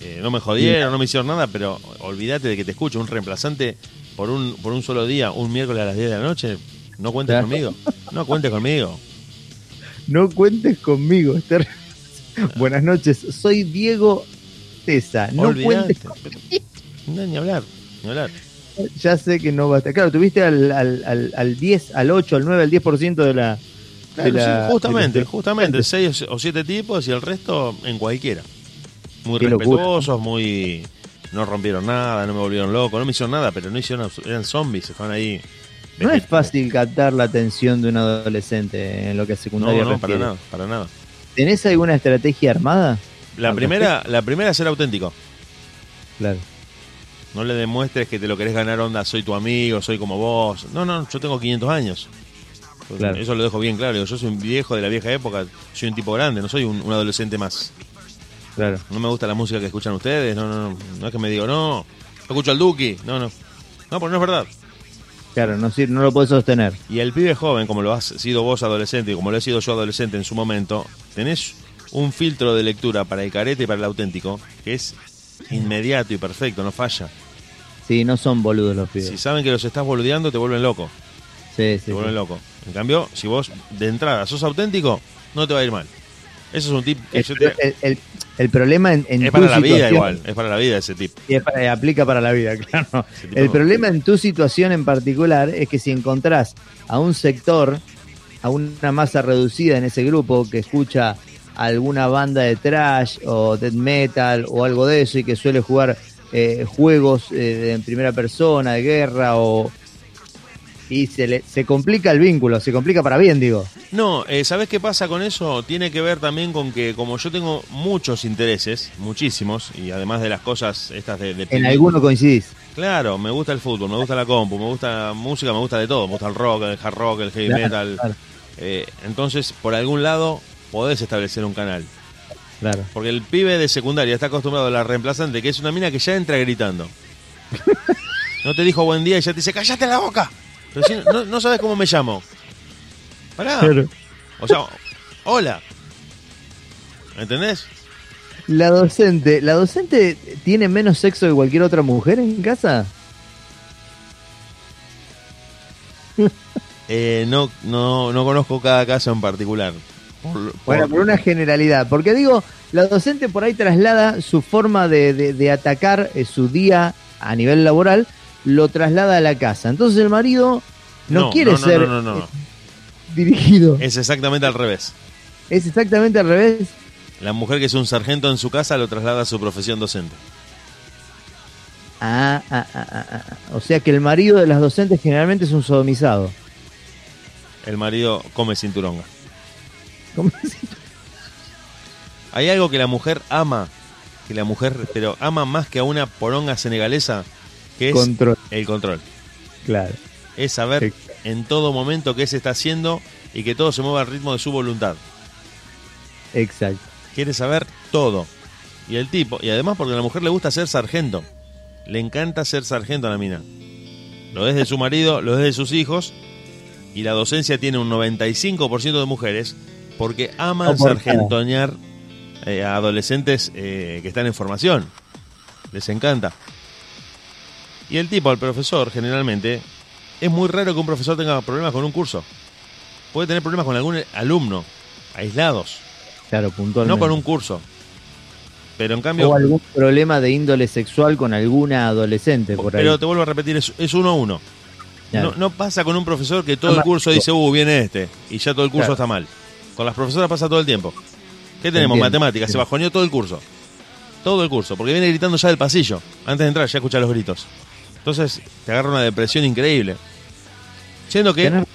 [SPEAKER 2] Eh, no me jodieron, no me hicieron nada, pero olvídate de que te escucho un reemplazante por un, por un solo día, un miércoles a las 10 de la noche. No cuentes
[SPEAKER 1] Claro.
[SPEAKER 2] conmigo. No cuentes conmigo.
[SPEAKER 1] No cuentes conmigo. Esther. Buenas noches, soy Diego Tesa. No
[SPEAKER 2] olvídate.
[SPEAKER 1] cuentes
[SPEAKER 2] no, ni hablar, ni hablar.
[SPEAKER 1] Ya sé que no va a estar. Claro, tuviste al, al, al, al 10, al 8, al 9, al 10% de la.
[SPEAKER 2] Claro,
[SPEAKER 1] de la-
[SPEAKER 2] sí, justamente,
[SPEAKER 1] la-
[SPEAKER 2] justamente, seis o siete tipos y el resto en cualquiera. Muy
[SPEAKER 1] Qué locura.
[SPEAKER 2] respetuosos, muy... No rompieron nada, no me volvieron loco, no me hicieron nada, pero no hicieron... Eran zombies, estaban ahí.
[SPEAKER 1] No es fácil captar la atención de un adolescente en lo que
[SPEAKER 2] No,
[SPEAKER 1] secundaria
[SPEAKER 2] no,
[SPEAKER 1] refiere.
[SPEAKER 2] nada, para nada.
[SPEAKER 1] ¿Tenés alguna estrategia armada?
[SPEAKER 2] La primera, la primera es ser auténtico.
[SPEAKER 1] Claro.
[SPEAKER 2] No le demuestres que te lo querés ganar onda, soy tu amigo, soy como vos. No, no, yo tengo 500 años.
[SPEAKER 1] Claro.
[SPEAKER 2] Eso lo dejo bien claro. Digo, Yo soy un viejo de la vieja época, soy un tipo grande, no soy un, un adolescente más.
[SPEAKER 1] Claro.
[SPEAKER 2] No me gusta la música que escuchan ustedes, no, no, no. No es que me digo, no, escucho al Duki. No, no. No, porque no es verdad.
[SPEAKER 1] Claro, no, no lo podés sostener.
[SPEAKER 2] Y el pibe joven, como lo has sido vos adolescente y como lo he sido yo adolescente en su momento, tenés un filtro de lectura para el carete y para el auténtico que es inmediato y perfecto, no falla.
[SPEAKER 1] Sí, no son boludos los pibes.
[SPEAKER 2] Si saben que los estás boludeando, te vuelven loco.
[SPEAKER 1] Sí, sí,
[SPEAKER 2] Te vuelven
[SPEAKER 1] sí.
[SPEAKER 2] loco. En cambio, si vos de entrada sos auténtico, no te va a ir mal. Eso es un tip que
[SPEAKER 1] El,
[SPEAKER 2] yo te-
[SPEAKER 1] el- el- el problema en, en
[SPEAKER 2] es
[SPEAKER 1] tu
[SPEAKER 2] para la vida igual, es para la vida ese tip.
[SPEAKER 1] y es para- aplica para la vida, claro. El
[SPEAKER 2] no.
[SPEAKER 1] problema en tu situación en particular es que si encontrás a un sector, a una masa reducida en ese grupo que escucha alguna banda de trash o death metal o algo de eso y que suele jugar eh, juegos eh, en primera persona, de guerra o... Y se, le, se complica el vínculo, se complica para bien, digo.
[SPEAKER 2] No, eh, ¿sabés qué pasa con eso? Tiene que ver también con que como yo tengo muchos intereses, muchísimos, y además de las cosas estas de... de
[SPEAKER 1] En alguno coincidís.
[SPEAKER 2] Claro, me gusta el fútbol, me gusta la compu, me gusta la música, me gusta de todo, me gusta el rock, el hard rock, el heavy
[SPEAKER 1] Claro,
[SPEAKER 2] metal.
[SPEAKER 1] claro.
[SPEAKER 2] Eh, entonces, por algún lado, podés establecer un canal.
[SPEAKER 1] Claro.
[SPEAKER 2] Porque el pibe de secundaria está acostumbrado a la reemplazante, que es una mina que ya entra gritando. No te dijo buen día y ya te dice, ¡cállate la boca! Pero si no, no sabes cómo me llamo. Pará. O sea, hola. ¿Entendés?
[SPEAKER 1] La docente, ¿la docente tiene menos sexo que cualquier otra mujer en casa?
[SPEAKER 2] Eh, no, no, no conozco cada caso en particular. Por-
[SPEAKER 1] Bueno,
[SPEAKER 2] por-
[SPEAKER 1] una generalidad. Porque digo, la docente por ahí traslada su forma de, de- de atacar eh, su día a nivel laboral, lo traslada a la casa. Entonces el marido no, quiere
[SPEAKER 2] no, no,
[SPEAKER 1] ser eh, dirigido.
[SPEAKER 2] Es exactamente al revés.
[SPEAKER 1] Es exactamente al revés.
[SPEAKER 2] La mujer que es un sargento en su casa lo traslada a su profesión docente.
[SPEAKER 1] Ah, ah, ah, ah, ah. O sea que el marido de las docentes generalmente es un sodomizado.
[SPEAKER 2] El marido come cinturonga. Hay algo que la mujer ama, que la mujer, pero ama más que a una poronga senegalesa, que es
[SPEAKER 1] Control.
[SPEAKER 2] el control.
[SPEAKER 1] Claro.
[SPEAKER 2] Es saber en todo momento qué se está haciendo y que todo se mueva al ritmo de su voluntad.
[SPEAKER 1] Exacto.
[SPEAKER 2] Quiere saber todo. Y el tipo, y además porque a la mujer le gusta ser sargento. Le encanta ser sargento a la mina. Lo es de su marido, lo es de sus hijos. Y la docencia tiene un 95% de mujeres porque aman sargentonear eh, a adolescentes eh, que están en formación. Les encanta. Y el tipo, al profesor, generalmente, es muy raro que un profesor tenga problemas con un curso. Puede tener problemas con algún alumno, aislados.
[SPEAKER 1] Claro, puntualmente.
[SPEAKER 2] No con un curso. Pero en cambio,
[SPEAKER 1] o algún problema de índole sexual con alguna adolescente por ahí.
[SPEAKER 2] pero te vuelvo a repetir, es, es uno a uno.
[SPEAKER 1] Claro.
[SPEAKER 2] No, no pasa con un profesor que todo el curso dice, uh, viene este, y ya todo el curso
[SPEAKER 1] Claro.
[SPEAKER 2] está mal. Con las profesoras pasa todo el tiempo. ¿Qué tenemos?
[SPEAKER 1] Entiendo.
[SPEAKER 2] Matemáticas, se bajoneó todo el curso. Todo el curso, porque viene gritando ya del pasillo. Antes de entrar ya escucha los gritos. Entonces te agarra una depresión increíble. Siendo que...
[SPEAKER 1] Tenés-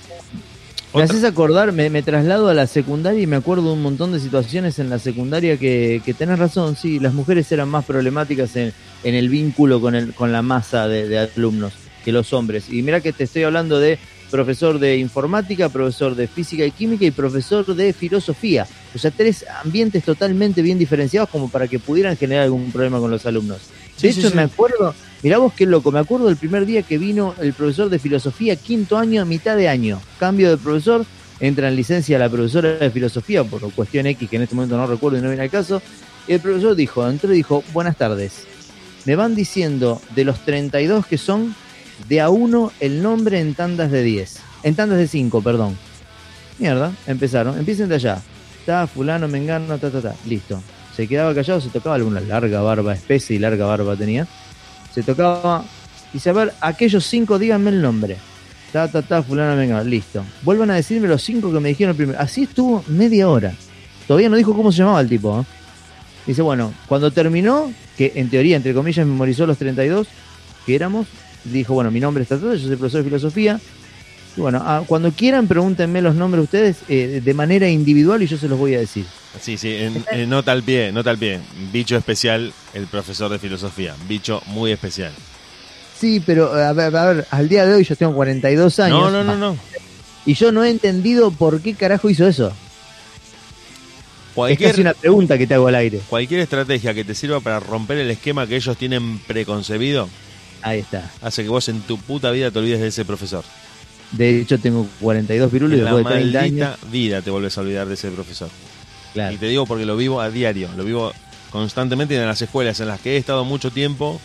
[SPEAKER 1] Me haces acordar, me, me traslado a la secundaria y me acuerdo de un montón de situaciones en la secundaria que, que tenés razón, sí, las mujeres eran más problemáticas en, en el vínculo con, el, con la masa de, de alumnos que los hombres. Y mira que te estoy hablando de profesor de informática, profesor de física y química y profesor de filosofía. O sea, tres ambientes totalmente bien diferenciados como para que pudieran generar algún problema con los alumnos. De
[SPEAKER 2] Sí,
[SPEAKER 1] hecho,
[SPEAKER 2] sí.
[SPEAKER 1] me acuerdo, mirá vos qué loco, me acuerdo del primer día que vino el profesor de filosofía, quinto año, mitad de año. Cambio de profesor, entra en licencia la profesora de filosofía por cuestión X, que en este momento no recuerdo y no viene al caso. Y el profesor dijo, entró y dijo, buenas tardes. Me van diciendo de los 32 que son, de a uno el nombre en tandas de 10. En tandas de 5, perdón. Mierda, empezaron. Empiecen de allá. Está fulano, mengano, ta, ta, ta. Listo. Se quedaba callado, se tocaba alguna larga barba, espesa y larga barba tenía. Se tocaba. Dice, a ver, aquellos cinco, díganme el nombre. Ta, ta, ta, fulano, mengano. Listo. Vuelvan a decirme los cinco que me dijeron primero. Así estuvo media hora. Todavía no dijo cómo se llamaba el tipo. ¿eh? Dice, bueno, cuando terminó, que en teoría, entre comillas, memorizó los 32 que éramos, dijo, bueno, mi nombre está todo, yo soy profesor de filosofía. Y bueno, ah, cuando quieran, pregúntenme los nombres ustedes eh, de manera individual y yo se los voy a decir.
[SPEAKER 2] Sí, sí, en, en nota al pie, nota al pie. Bicho especial, el profesor de filosofía. Bicho muy especial.
[SPEAKER 1] Sí, pero a ver, a ver, al día de hoy yo tengo 42 años.
[SPEAKER 2] No, no, no, no.
[SPEAKER 1] Y yo no he entendido por qué carajo hizo eso. Es
[SPEAKER 2] Cualquier,
[SPEAKER 1] casi una pregunta que te hago al aire.
[SPEAKER 2] cualquier estrategia que te sirva para romper el esquema que ellos tienen preconcebido
[SPEAKER 1] Ahí está.
[SPEAKER 2] hace que vos en tu puta vida te olvides de ese profesor.
[SPEAKER 1] De hecho, tengo 42 pirulos y después de 30
[SPEAKER 2] maldita
[SPEAKER 1] años.
[SPEAKER 2] vida te vuelves a olvidar de ese profesor.
[SPEAKER 1] Claro.
[SPEAKER 2] Y te digo porque lo vivo a diario, lo vivo constantemente en las escuelas en las que he estado mucho tiempo.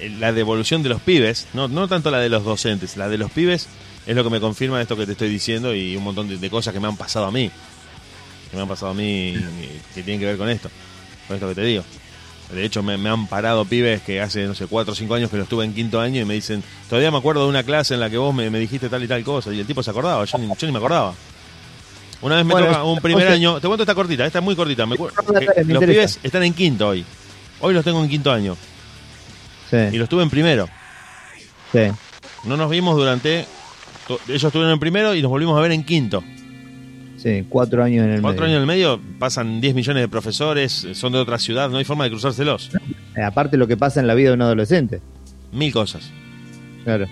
[SPEAKER 2] eh, La devolución de los pibes, no, no tanto la de los docentes, la de los pibes es lo que me confirma esto que te estoy diciendo y un montón de, de cosas que me han pasado a mí. Que me han pasado a mí que tienen que ver con esto. Con esto que te digo. De hecho, me, me han parado pibes que hace, no sé, cuatro o cinco años que los tuve en quinto año y me dicen, todavía me acuerdo de una clase en la que vos me, me dijiste tal y tal cosa. Y el tipo se acordaba, yo ni, yo ni me acordaba. Una vez me
[SPEAKER 1] Bueno,
[SPEAKER 2] toca un primer año, te cuento esta cortita, esta es muy cortita. Me que los pibes están en quinto hoy. Hoy los tengo en quinto año. Y
[SPEAKER 1] Sí,
[SPEAKER 2] los tuve en primero.
[SPEAKER 1] sí.
[SPEAKER 2] No nos vimos durante... Ellos estuvieron en primero y nos volvimos a ver en quinto.
[SPEAKER 1] Sí, cuatro años en el
[SPEAKER 2] Cuatro
[SPEAKER 1] medio.
[SPEAKER 2] años en el medio, pasan 10 millones de profesores, son de otra ciudad, no hay forma de cruzárselos.
[SPEAKER 1] Eh, aparte lo que pasa en la vida de un adolescente.
[SPEAKER 2] Mil cosas.
[SPEAKER 1] Claro.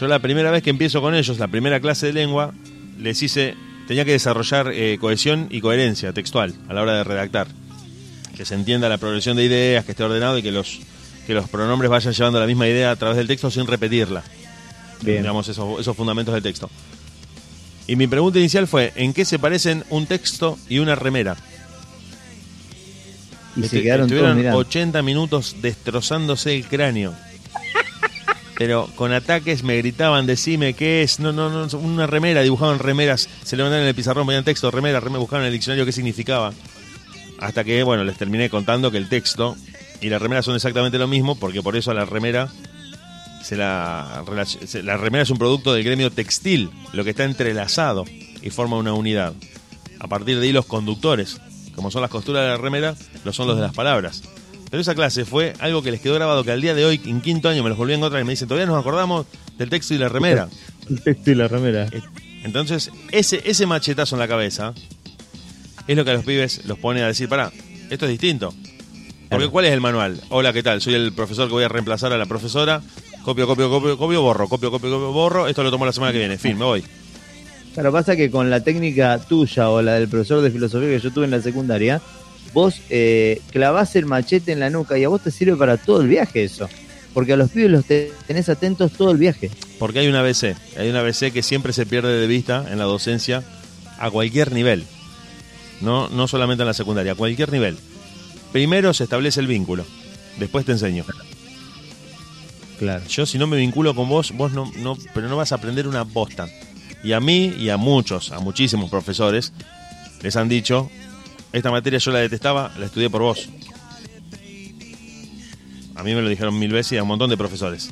[SPEAKER 2] Yo la primera vez que empiezo con ellos, la primera clase de lengua, les hice, tenía que desarrollar eh, cohesión y coherencia textual a la hora de redactar. Que se entienda la progresión de ideas, que esté ordenado y que los, que los pronombres vayan llevando la misma idea a través del texto sin repetirla.
[SPEAKER 1] Bien.
[SPEAKER 2] Digamos, esos, esos fundamentos del texto. Y mi pregunta inicial fue, ¿en qué se parecen un texto y una remera?
[SPEAKER 1] Y se
[SPEAKER 2] Estu-
[SPEAKER 1] quedaron todos
[SPEAKER 2] estuvieron
[SPEAKER 1] mirando.
[SPEAKER 2] 80 minutos destrozándose el cráneo. Pero con ataques me gritaban, decime qué es, no, no, no, una remera, dibujaban remeras, se levantaban en el pizarrón, ponían texto, remera, remera, buscaban en el diccionario qué significaba. Hasta que, bueno, les terminé contando que el texto y la remera son exactamente lo mismo, porque por eso a la remera se la, remera es un producto del gremio textil, lo que está entrelazado y forma una unidad. A partir de ahí los conductores, como son las costuras de la remera, lo son los de las palabras. Pero esa clase fue algo que les quedó grabado que al día de hoy, en quinto año, me los volví a encontrar y me dicen, todavía nos acordamos del texto y la remera.
[SPEAKER 1] El texto y la remera.
[SPEAKER 2] Eh, Entonces, ese, ese machetazo en la cabeza es lo que a los pibes los pone a decir, pará, esto es distinto. Porque. ¿cuál es el manual? Hola, ¿qué tal? Soy el profesor que voy a reemplazar a la profesora. Copio, copio, copio, copio, borro, copio, copio, copio, borro. Esto lo tomo la semana que viene. Fin, me voy.
[SPEAKER 1] Claro, pasa que con la técnica tuya o la del profesor de filosofía que yo tuve en la secundaria, vos eh, clavás el machete en la nuca y a vos te sirve para todo el viaje eso. Porque a los pibes los te- tenés atentos todo el viaje.
[SPEAKER 2] Porque hay una ABC. Hay una ABC que siempre se pierde de vista en la docencia a cualquier nivel. No, no solamente en la secundaria, a cualquier nivel. Primero se establece el vínculo. Después te enseño.
[SPEAKER 1] Claro.
[SPEAKER 2] Yo si no me vinculo con vos, vos no, no, pero no vas a aprender una bosta. Y a mí y a muchos, a muchísimos profesores, les han dicho, esta materia yo la detestaba, la estudié por vos. A mí me lo dijeron mil veces y a un montón de profesores.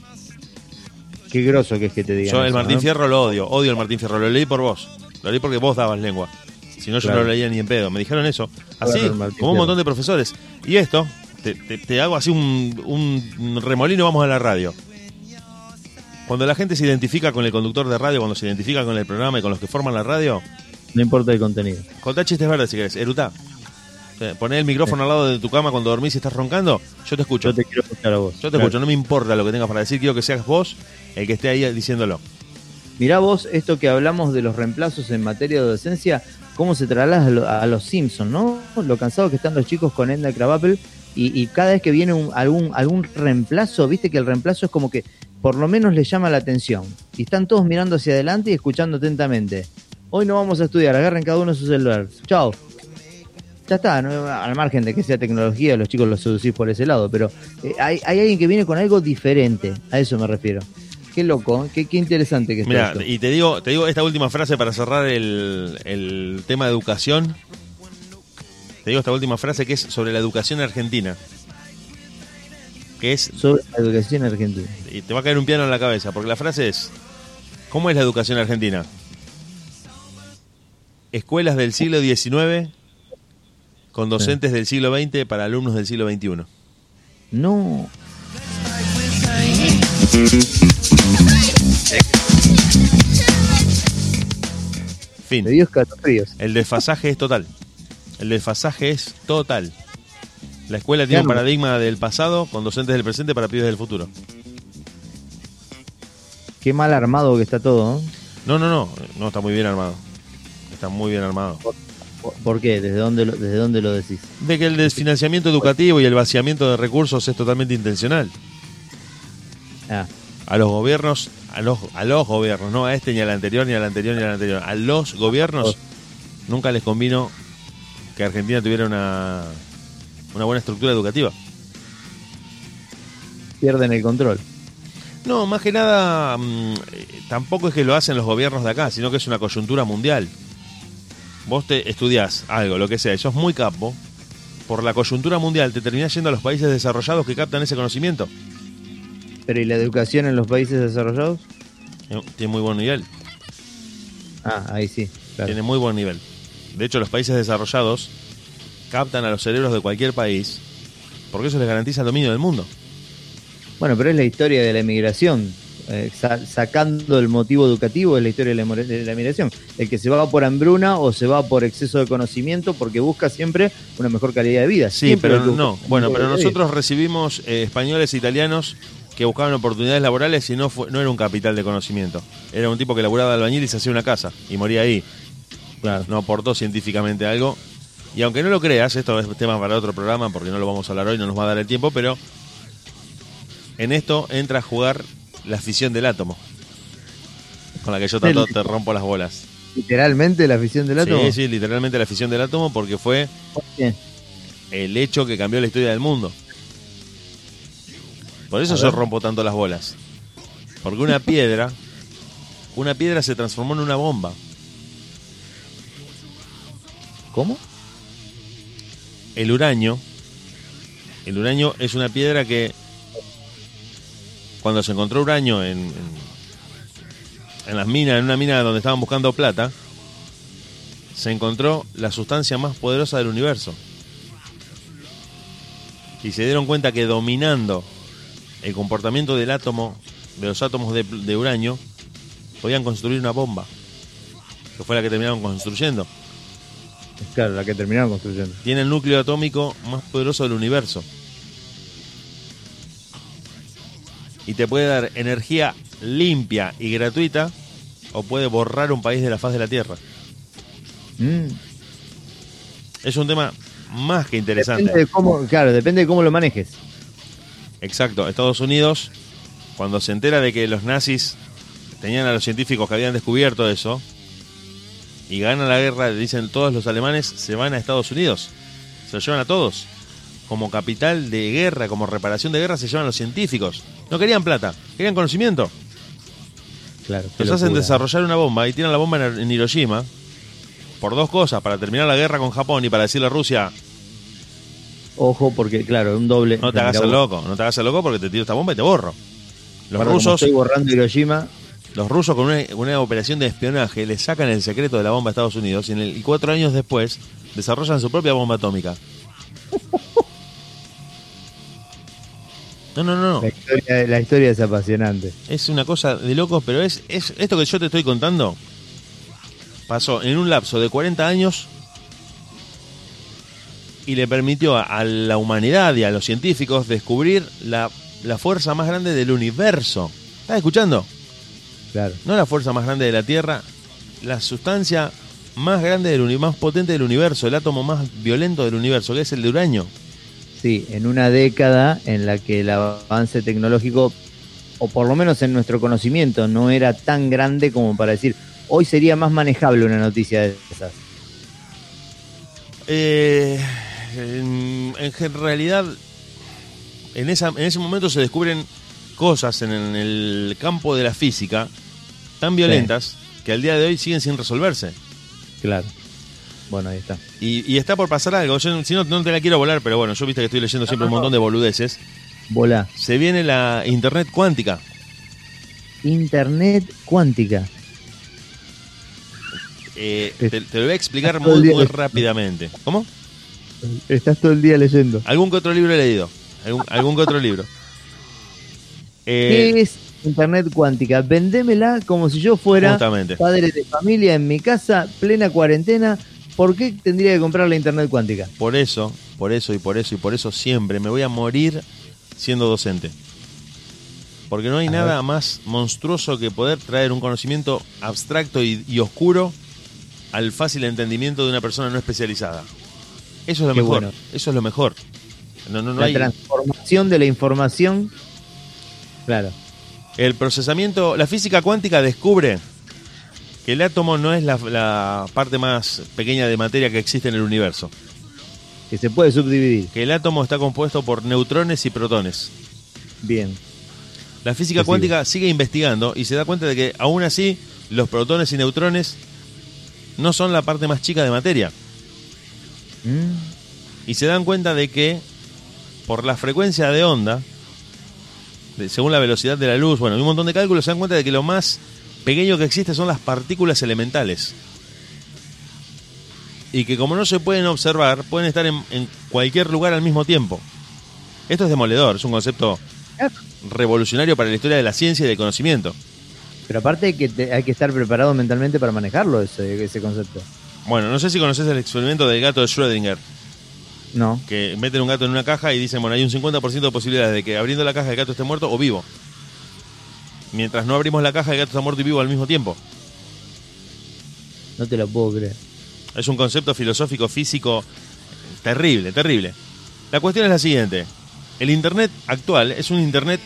[SPEAKER 1] Qué groso que es que te digan.
[SPEAKER 2] Yo el
[SPEAKER 1] eso,
[SPEAKER 2] Martín
[SPEAKER 1] ¿no?
[SPEAKER 2] Fierro lo odio, odio el Martín Fierro, lo leí por vos. Lo leí porque vos dabas lengua. Si no, yo no lo leía ni en pedo. Me dijeron eso. Así,
[SPEAKER 1] Claro,
[SPEAKER 2] como un montón de profesores. Y esto, te, te- te hago así un, un remolino, vamos a la radio. Cuando la gente se identifica con el conductor de radio, cuando se identifica con el programa y con los que forman la radio,
[SPEAKER 1] No importa el contenido.
[SPEAKER 2] contá chistes verdes si querés. Erutá. O sea, Poné el micrófono al lado de tu cama cuando dormís y estás roncando, yo te escucho.
[SPEAKER 1] Yo te quiero escuchar a vos.
[SPEAKER 2] Yo te escucho, no me importa lo que tengas para decir, quiero que seas vos el que esté ahí diciéndolo.
[SPEAKER 1] Mirá vos esto que hablamos de los reemplazos en materia de docencia, cómo se traslada a, lo- a los Simpsons, ¿no? Lo cansados que están los chicos con Edna Krabappel y, y cada vez que viene un- algún, algún reemplazo, viste que el reemplazo es como que por lo menos les llama la atención. Y están todos mirando hacia adelante y escuchando atentamente. Hoy no vamos a estudiar, agarren cada uno su celular. Chao. Ya está, ¿no? al margen de que sea tecnología, los chicos los seducís por ese lado, pero eh, hay, hay alguien que viene con algo diferente, a eso me refiero. Qué loco, ¿eh? qué, qué interesante que está
[SPEAKER 2] Mira, y te digo, te digo esta última frase para cerrar el, el tema de educación. Te digo esta última frase que es sobre la educación argentina. Que es,
[SPEAKER 1] sobre la educación argentina.
[SPEAKER 2] y te va a caer un piano en la cabeza, porque la frase es, ¿cómo es la educación argentina? Escuelas del siglo XIX con docentes del siglo XX para alumnos del siglo XXI.
[SPEAKER 1] No,
[SPEAKER 2] Fin.
[SPEAKER 1] me dio escalofríos.
[SPEAKER 2] El desfasaje es total. El desfasaje es total. La escuela tiene un paradigma del pasado con docentes del presente para pibes del futuro.
[SPEAKER 1] Qué mal armado que está todo. ¿no?
[SPEAKER 2] No, no, no. No está muy bien armado. Está muy bien armado.
[SPEAKER 1] ¿Por- ¿Por qué? ¿Desde dónde, lo, ¿Desde dónde lo decís?
[SPEAKER 2] De que el desfinanciamiento educativo y el vaciamiento de recursos es totalmente intencional.
[SPEAKER 1] Ah,
[SPEAKER 2] A los gobiernos, a los, a los gobiernos, no a este ni al anterior, ni al anterior, ni al anterior. A los gobiernos nunca les convino que Argentina tuviera una, una buena estructura educativa.
[SPEAKER 1] pierden el control.
[SPEAKER 2] No, más que nada, mm, eh, tampoco es que lo hacen los gobiernos de acá, sino que es una coyuntura mundial. Vos te estudiás algo, lo que sea, y sos muy capo, por la coyuntura mundial te terminás yendo a los países desarrollados que captan ese conocimiento.
[SPEAKER 1] Pero ¿y la educación en los países desarrollados?
[SPEAKER 2] Eh, Tiene muy buen nivel.
[SPEAKER 1] Ah, ahí sí. claro.
[SPEAKER 2] Tiene muy buen nivel. De hecho, los países desarrollados captan a los cerebros de cualquier país porque eso les garantiza el dominio del mundo.
[SPEAKER 1] Bueno, pero es la historia de la emigración. Eh, sa- sacando el motivo educativo es la historia de la, emo- de la emigración. El que se va por hambruna o se va por exceso de conocimiento porque busca siempre una mejor calidad de vida.
[SPEAKER 2] Sí,
[SPEAKER 1] Siempre
[SPEAKER 2] pero no. Bueno, pero nosotros recibimos eh, españoles e italianos que buscaban oportunidades laborales y no, fue, no era un capital de conocimiento. Era un tipo que laburaba albañil y se hacía una casa y moría ahí.
[SPEAKER 1] Claro.
[SPEAKER 2] No aportó científicamente algo. Y aunque no lo creas, esto es tema para otro programa porque no lo vamos a hablar hoy, no nos va a dar el tiempo, pero en esto entra a jugar la fisión del átomo. Con la que yo tanto te rompo las bolas.
[SPEAKER 1] Literalmente la afición del átomo.
[SPEAKER 2] Sí, sí, literalmente la fisión del átomo porque fue
[SPEAKER 1] ¿Por qué?
[SPEAKER 2] el hecho que cambió la historia del mundo. Por eso
[SPEAKER 1] A
[SPEAKER 2] yo
[SPEAKER 1] ver.
[SPEAKER 2] rompo tanto las bolas. Porque una piedra, una piedra se transformó en una bomba.
[SPEAKER 1] ¿Cómo?
[SPEAKER 2] El uranio, el uranio es una piedra que cuando se encontró uranio en, en, las minas, en una mina donde estaban buscando plata, se encontró la sustancia más poderosa del universo. Y se dieron cuenta que dominando el comportamiento del átomo, de los átomos de, de uranio, podían construir una bomba. Que fue la que terminaron construyendo.
[SPEAKER 1] Claro, la que terminaron construyendo.
[SPEAKER 2] Tiene el núcleo atómico más poderoso del universo. Y te puede dar energía limpia y gratuita o puede borrar un país de la faz de la Tierra.
[SPEAKER 1] Mm.
[SPEAKER 2] Es un tema más que interesante.
[SPEAKER 1] Depende de cómo, claro, depende de cómo lo manejes.
[SPEAKER 2] Exacto. Estados Unidos, cuando se entera de que los nazis tenían a los científicos que habían descubierto eso, y ganan la guerra, dicen todos los alemanes, se van a Estados Unidos. Se los llevan a todos. Como capital de guerra, como reparación de guerra, se llevan a los científicos. No querían plata, querían conocimiento.
[SPEAKER 1] Claro.
[SPEAKER 2] Los hacen desarrollar una bomba y tiran la bomba en, Hiroshima por dos cosas, para terminar la guerra con Japón y para decirle a Rusia,
[SPEAKER 1] Ojo, porque claro, un doble.
[SPEAKER 2] no te hagas el loco, no te hagas el loco porque te tiro esta bomba y te borro. Los rusos,
[SPEAKER 1] Estoy borrando Hiroshima.
[SPEAKER 2] Los rusos con una, operación de espionaje le sacan el secreto de la bomba a Estados Unidos y, en el- y cuatro años después desarrollan su propia bomba atómica. No, no, no, no.
[SPEAKER 1] La historia, la historia es apasionante.
[SPEAKER 2] Es una cosa de locos, pero es, es esto que yo te estoy contando pasó en un lapso de 40 años y le permitió a, a la humanidad y a los científicos descubrir la, la fuerza más grande del universo. ¿Estás escuchando?
[SPEAKER 1] Claro.
[SPEAKER 2] No la fuerza más grande de la Tierra, la sustancia más grande del más potente del universo, el átomo más violento del universo, que es el de uranio.
[SPEAKER 1] Sí, en una década en la que el avance tecnológico, o por lo menos en nuestro conocimiento, no era tan grande como para decir, hoy sería más manejable una noticia de esas.
[SPEAKER 2] Eh, en, en realidad, en, esa, en ese momento se descubren cosas en, el campo de la física tan violentas que al día de hoy siguen sin resolverse.
[SPEAKER 1] Claro. Bueno, ahí está.
[SPEAKER 2] Y, y está por pasar algo. Yo, si no, no te la quiero volar, pero bueno, yo viste que estoy leyendo siempre un montón de boludeces.
[SPEAKER 1] Bola.
[SPEAKER 2] Se viene la Internet cuántica.
[SPEAKER 1] Internet cuántica.
[SPEAKER 2] Eh, te, te lo voy a explicar muy, muy rápidamente. ¿Cómo?
[SPEAKER 1] Estás todo el día leyendo.
[SPEAKER 2] Algún que otro libro he leído. Algún, algún que otro libro. Eh,
[SPEAKER 1] ¿Qué es Internet cuántica? Vendémela como si yo fuera
[SPEAKER 2] Justamente.
[SPEAKER 1] padre de familia en mi casa, plena cuarentena. ¿Por qué tendría que comprar la Internet cuántica?
[SPEAKER 2] Por eso, por eso y por eso y por eso siempre me voy a morir siendo docente. Porque no hay
[SPEAKER 1] A
[SPEAKER 2] nada
[SPEAKER 1] ver.
[SPEAKER 2] más monstruoso que poder traer un conocimiento abstracto y, y oscuro al fácil entendimiento de una persona no especializada. Eso es lo
[SPEAKER 1] Qué
[SPEAKER 2] mejor.
[SPEAKER 1] bueno.
[SPEAKER 2] Eso es lo mejor. No, no, no
[SPEAKER 1] la
[SPEAKER 2] hay.
[SPEAKER 1] transformación de la información. Claro.
[SPEAKER 2] El procesamiento, la física cuántica descubre que el átomo no es la, la parte más pequeña de materia que existe en el universo.
[SPEAKER 1] Que se puede subdividir.
[SPEAKER 2] Que el átomo está compuesto por neutrones y protones.
[SPEAKER 1] Bien.
[SPEAKER 2] La física cuántica sigue investigando y se da cuenta de que aún así los protones y neutrones no son la parte más chica de materia.
[SPEAKER 1] Mm,
[SPEAKER 2] Y se dan cuenta de que por la frecuencia de onda, según la velocidad de la luz, bueno, un montón de cálculos, se dan cuenta de que lo más pequeño que existe son las partículas elementales. Y que como no se pueden observar, pueden estar en, en cualquier lugar al mismo tiempo. Esto es demoledor, es un concepto revolucionario para la historia de la ciencia y del conocimiento.
[SPEAKER 1] Pero aparte hay que, te- hay que estar preparado mentalmente para manejarlo, ese, ese concepto.
[SPEAKER 2] Bueno, no sé si conoces el experimento del gato de Schrödinger,
[SPEAKER 1] No.
[SPEAKER 2] que meten un gato en una caja y dicen, bueno, hay un 50% de posibilidades de que abriendo la caja el gato esté muerto o vivo. Mientras no abrimos la caja, el gato está muerto y vivo al mismo tiempo.
[SPEAKER 1] No te lo puedo creer.
[SPEAKER 2] Es un concepto filosófico, físico terrible, terrible. La cuestión es la siguiente. El Internet actual es un Internet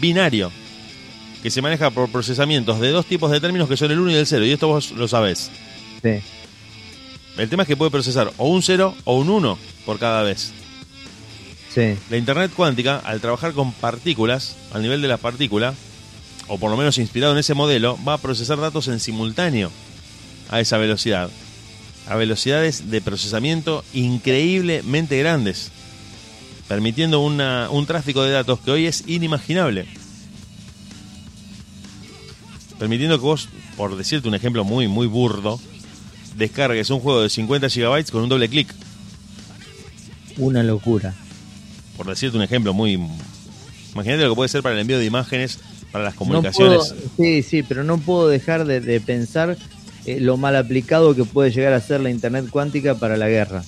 [SPEAKER 2] binario que se maneja por procesamientos de dos tipos de términos que son el 1 y el 0, y esto vos lo sabés.
[SPEAKER 1] Sí.
[SPEAKER 2] El tema es que puede procesar o un 0 o un 1 por cada vez.
[SPEAKER 1] Sí.
[SPEAKER 2] La Internet cuántica, al trabajar con partículas, al nivel de la partícula, o por lo menos inspirado en ese modelo, va a procesar datos en simultáneo a esa velocidad. A velocidades de procesamiento increíblemente grandes, permitiendo una- un tráfico de datos que hoy es inimaginable. Permitiendo que vos, por decirte un ejemplo muy, muy burdo, descargues un juego de 50 GB con un doble clic.
[SPEAKER 1] Una locura.
[SPEAKER 2] por decirte un ejemplo muy... Imagínate lo que puede ser para el envío de imágenes, para las
[SPEAKER 1] No
[SPEAKER 2] comunicaciones.
[SPEAKER 1] puedo- sí, sí, pero no puedo dejar de, de pensar eh, lo mal aplicado que puede llegar a ser la Internet cuántica para la guerra.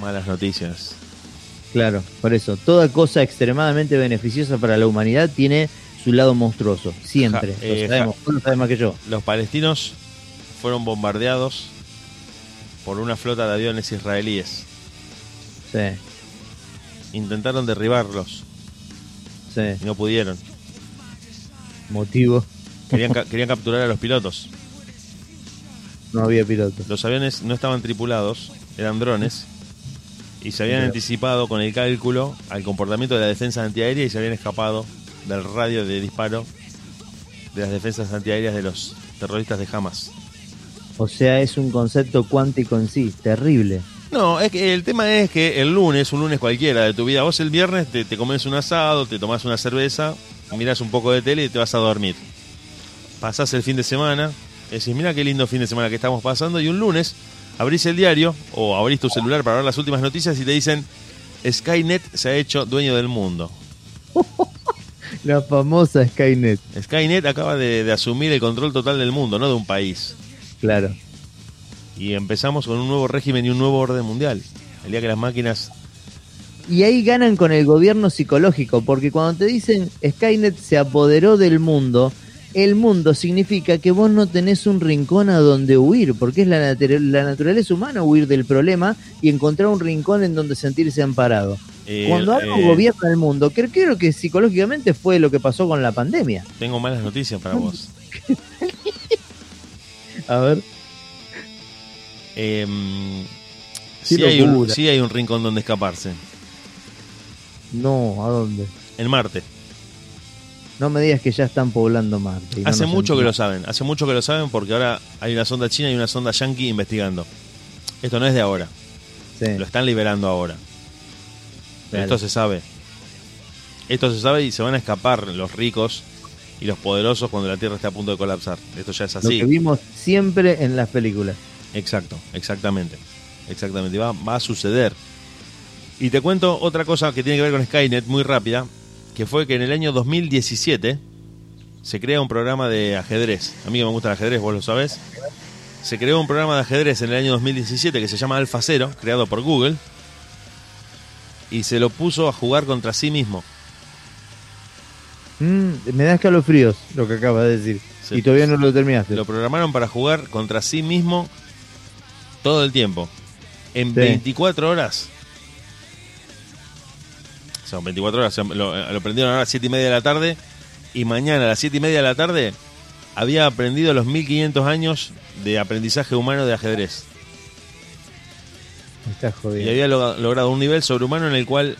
[SPEAKER 2] Malas noticias.
[SPEAKER 1] Claro, por eso, toda cosa extremadamente beneficiosa para la humanidad tiene su lado monstruoso, siempre.
[SPEAKER 2] Ja-
[SPEAKER 1] lo
[SPEAKER 2] eh,
[SPEAKER 1] sabemos, vos lo sabes más que yo.
[SPEAKER 2] Los palestinos fueron bombardeados por una flota de aviones israelíes.
[SPEAKER 1] Sí,
[SPEAKER 2] Intentaron derribarlos
[SPEAKER 1] sí.
[SPEAKER 2] y no pudieron.
[SPEAKER 1] Motivo,
[SPEAKER 2] Querían, ca- querían capturar a los pilotos.
[SPEAKER 1] no había piloto.
[SPEAKER 2] Los aviones no estaban tripulados, eran drones. Y se habían
[SPEAKER 1] Pero-
[SPEAKER 2] anticipado con el cálculo al comportamiento de la defensa antiaérea y se habían escapado del radio de disparo de las defensas antiaéreas de los terroristas de Hamas.
[SPEAKER 1] O sea, es un concepto cuántico en sí, terrible.
[SPEAKER 2] No, es que el tema es que el lunes, un lunes cualquiera de tu vida, vos el viernes te, te comes un asado, te tomás una cerveza, miras un poco de tele y te vas a dormir. Pasás el fin de semana, decís, mira qué lindo fin de semana que estamos pasando, y un lunes abrís el diario o abrís tu celular para ver las últimas noticias y te dicen, Skynet se ha hecho dueño del mundo.
[SPEAKER 1] La famosa Skynet,
[SPEAKER 2] Skynet acaba de, de asumir el control total del mundo, no de un país.
[SPEAKER 1] claro.
[SPEAKER 2] Y empezamos con un nuevo régimen y un nuevo orden mundial. El día que las máquinas
[SPEAKER 1] Y ahí ganan con el gobierno psicológico, porque cuando te dicen Skynet se apoderó del mundo, el mundo significa que vos no tenés un rincón a donde huir, porque es la naturaleza humana huir del problema y encontrar un rincón en donde sentirse amparado.
[SPEAKER 2] Eh,
[SPEAKER 1] Cuando algo
[SPEAKER 2] eh,
[SPEAKER 1] gobierna el mundo, creo, creo que psicológicamente fue lo que pasó con la pandemia.
[SPEAKER 2] tengo malas noticias para vos.
[SPEAKER 1] A ver.
[SPEAKER 2] Em, sí, hay un, sí hay un rincón donde escaparse.
[SPEAKER 1] No, ¿a dónde?
[SPEAKER 2] En Marte.
[SPEAKER 1] No me digas que ya están poblando Marte. no
[SPEAKER 2] hace mucho que lo saben. Hace mucho que lo saben porque ahora hay una sonda china y una sonda yankee investigando. Esto no es de ahora.
[SPEAKER 1] Sí,
[SPEAKER 2] Lo están liberando ahora. Esto se sabe. Esto se sabe y se van a escapar los ricos y los poderosos cuando la Tierra esté a punto de colapsar. Esto ya es
[SPEAKER 1] lo
[SPEAKER 2] así.
[SPEAKER 1] que vimos siempre en las películas.
[SPEAKER 2] Exacto, exactamente. Exactamente, va, va a suceder. Y te cuento otra cosa que tiene que ver con Skynet, muy rápida, que fue que en el año 2017 se crea un programa de ajedrez. A mí que me gusta el ajedrez, vos lo sabés. Se creó un programa de ajedrez en el año 2017 que se llama Alpha Zero, creado por Google, y se lo puso a jugar contra sí mismo.
[SPEAKER 1] Mm, me da escalofríos lo que acabas de decir.
[SPEAKER 2] Sí.
[SPEAKER 1] Y todavía no lo terminaste.
[SPEAKER 2] Lo programaron para jugar contra sí mismo todo el tiempo. En
[SPEAKER 1] Sí.
[SPEAKER 2] 24 horas Son 24 horas. Lo, lo prendieron ahora a las 7 y media de la tarde. Y mañana a las 7 y media de la tarde había aprendido los 1500 años de aprendizaje humano de ajedrez.
[SPEAKER 1] Está jodido.
[SPEAKER 2] Y había lo- logrado un nivel sobrehumano en el cual,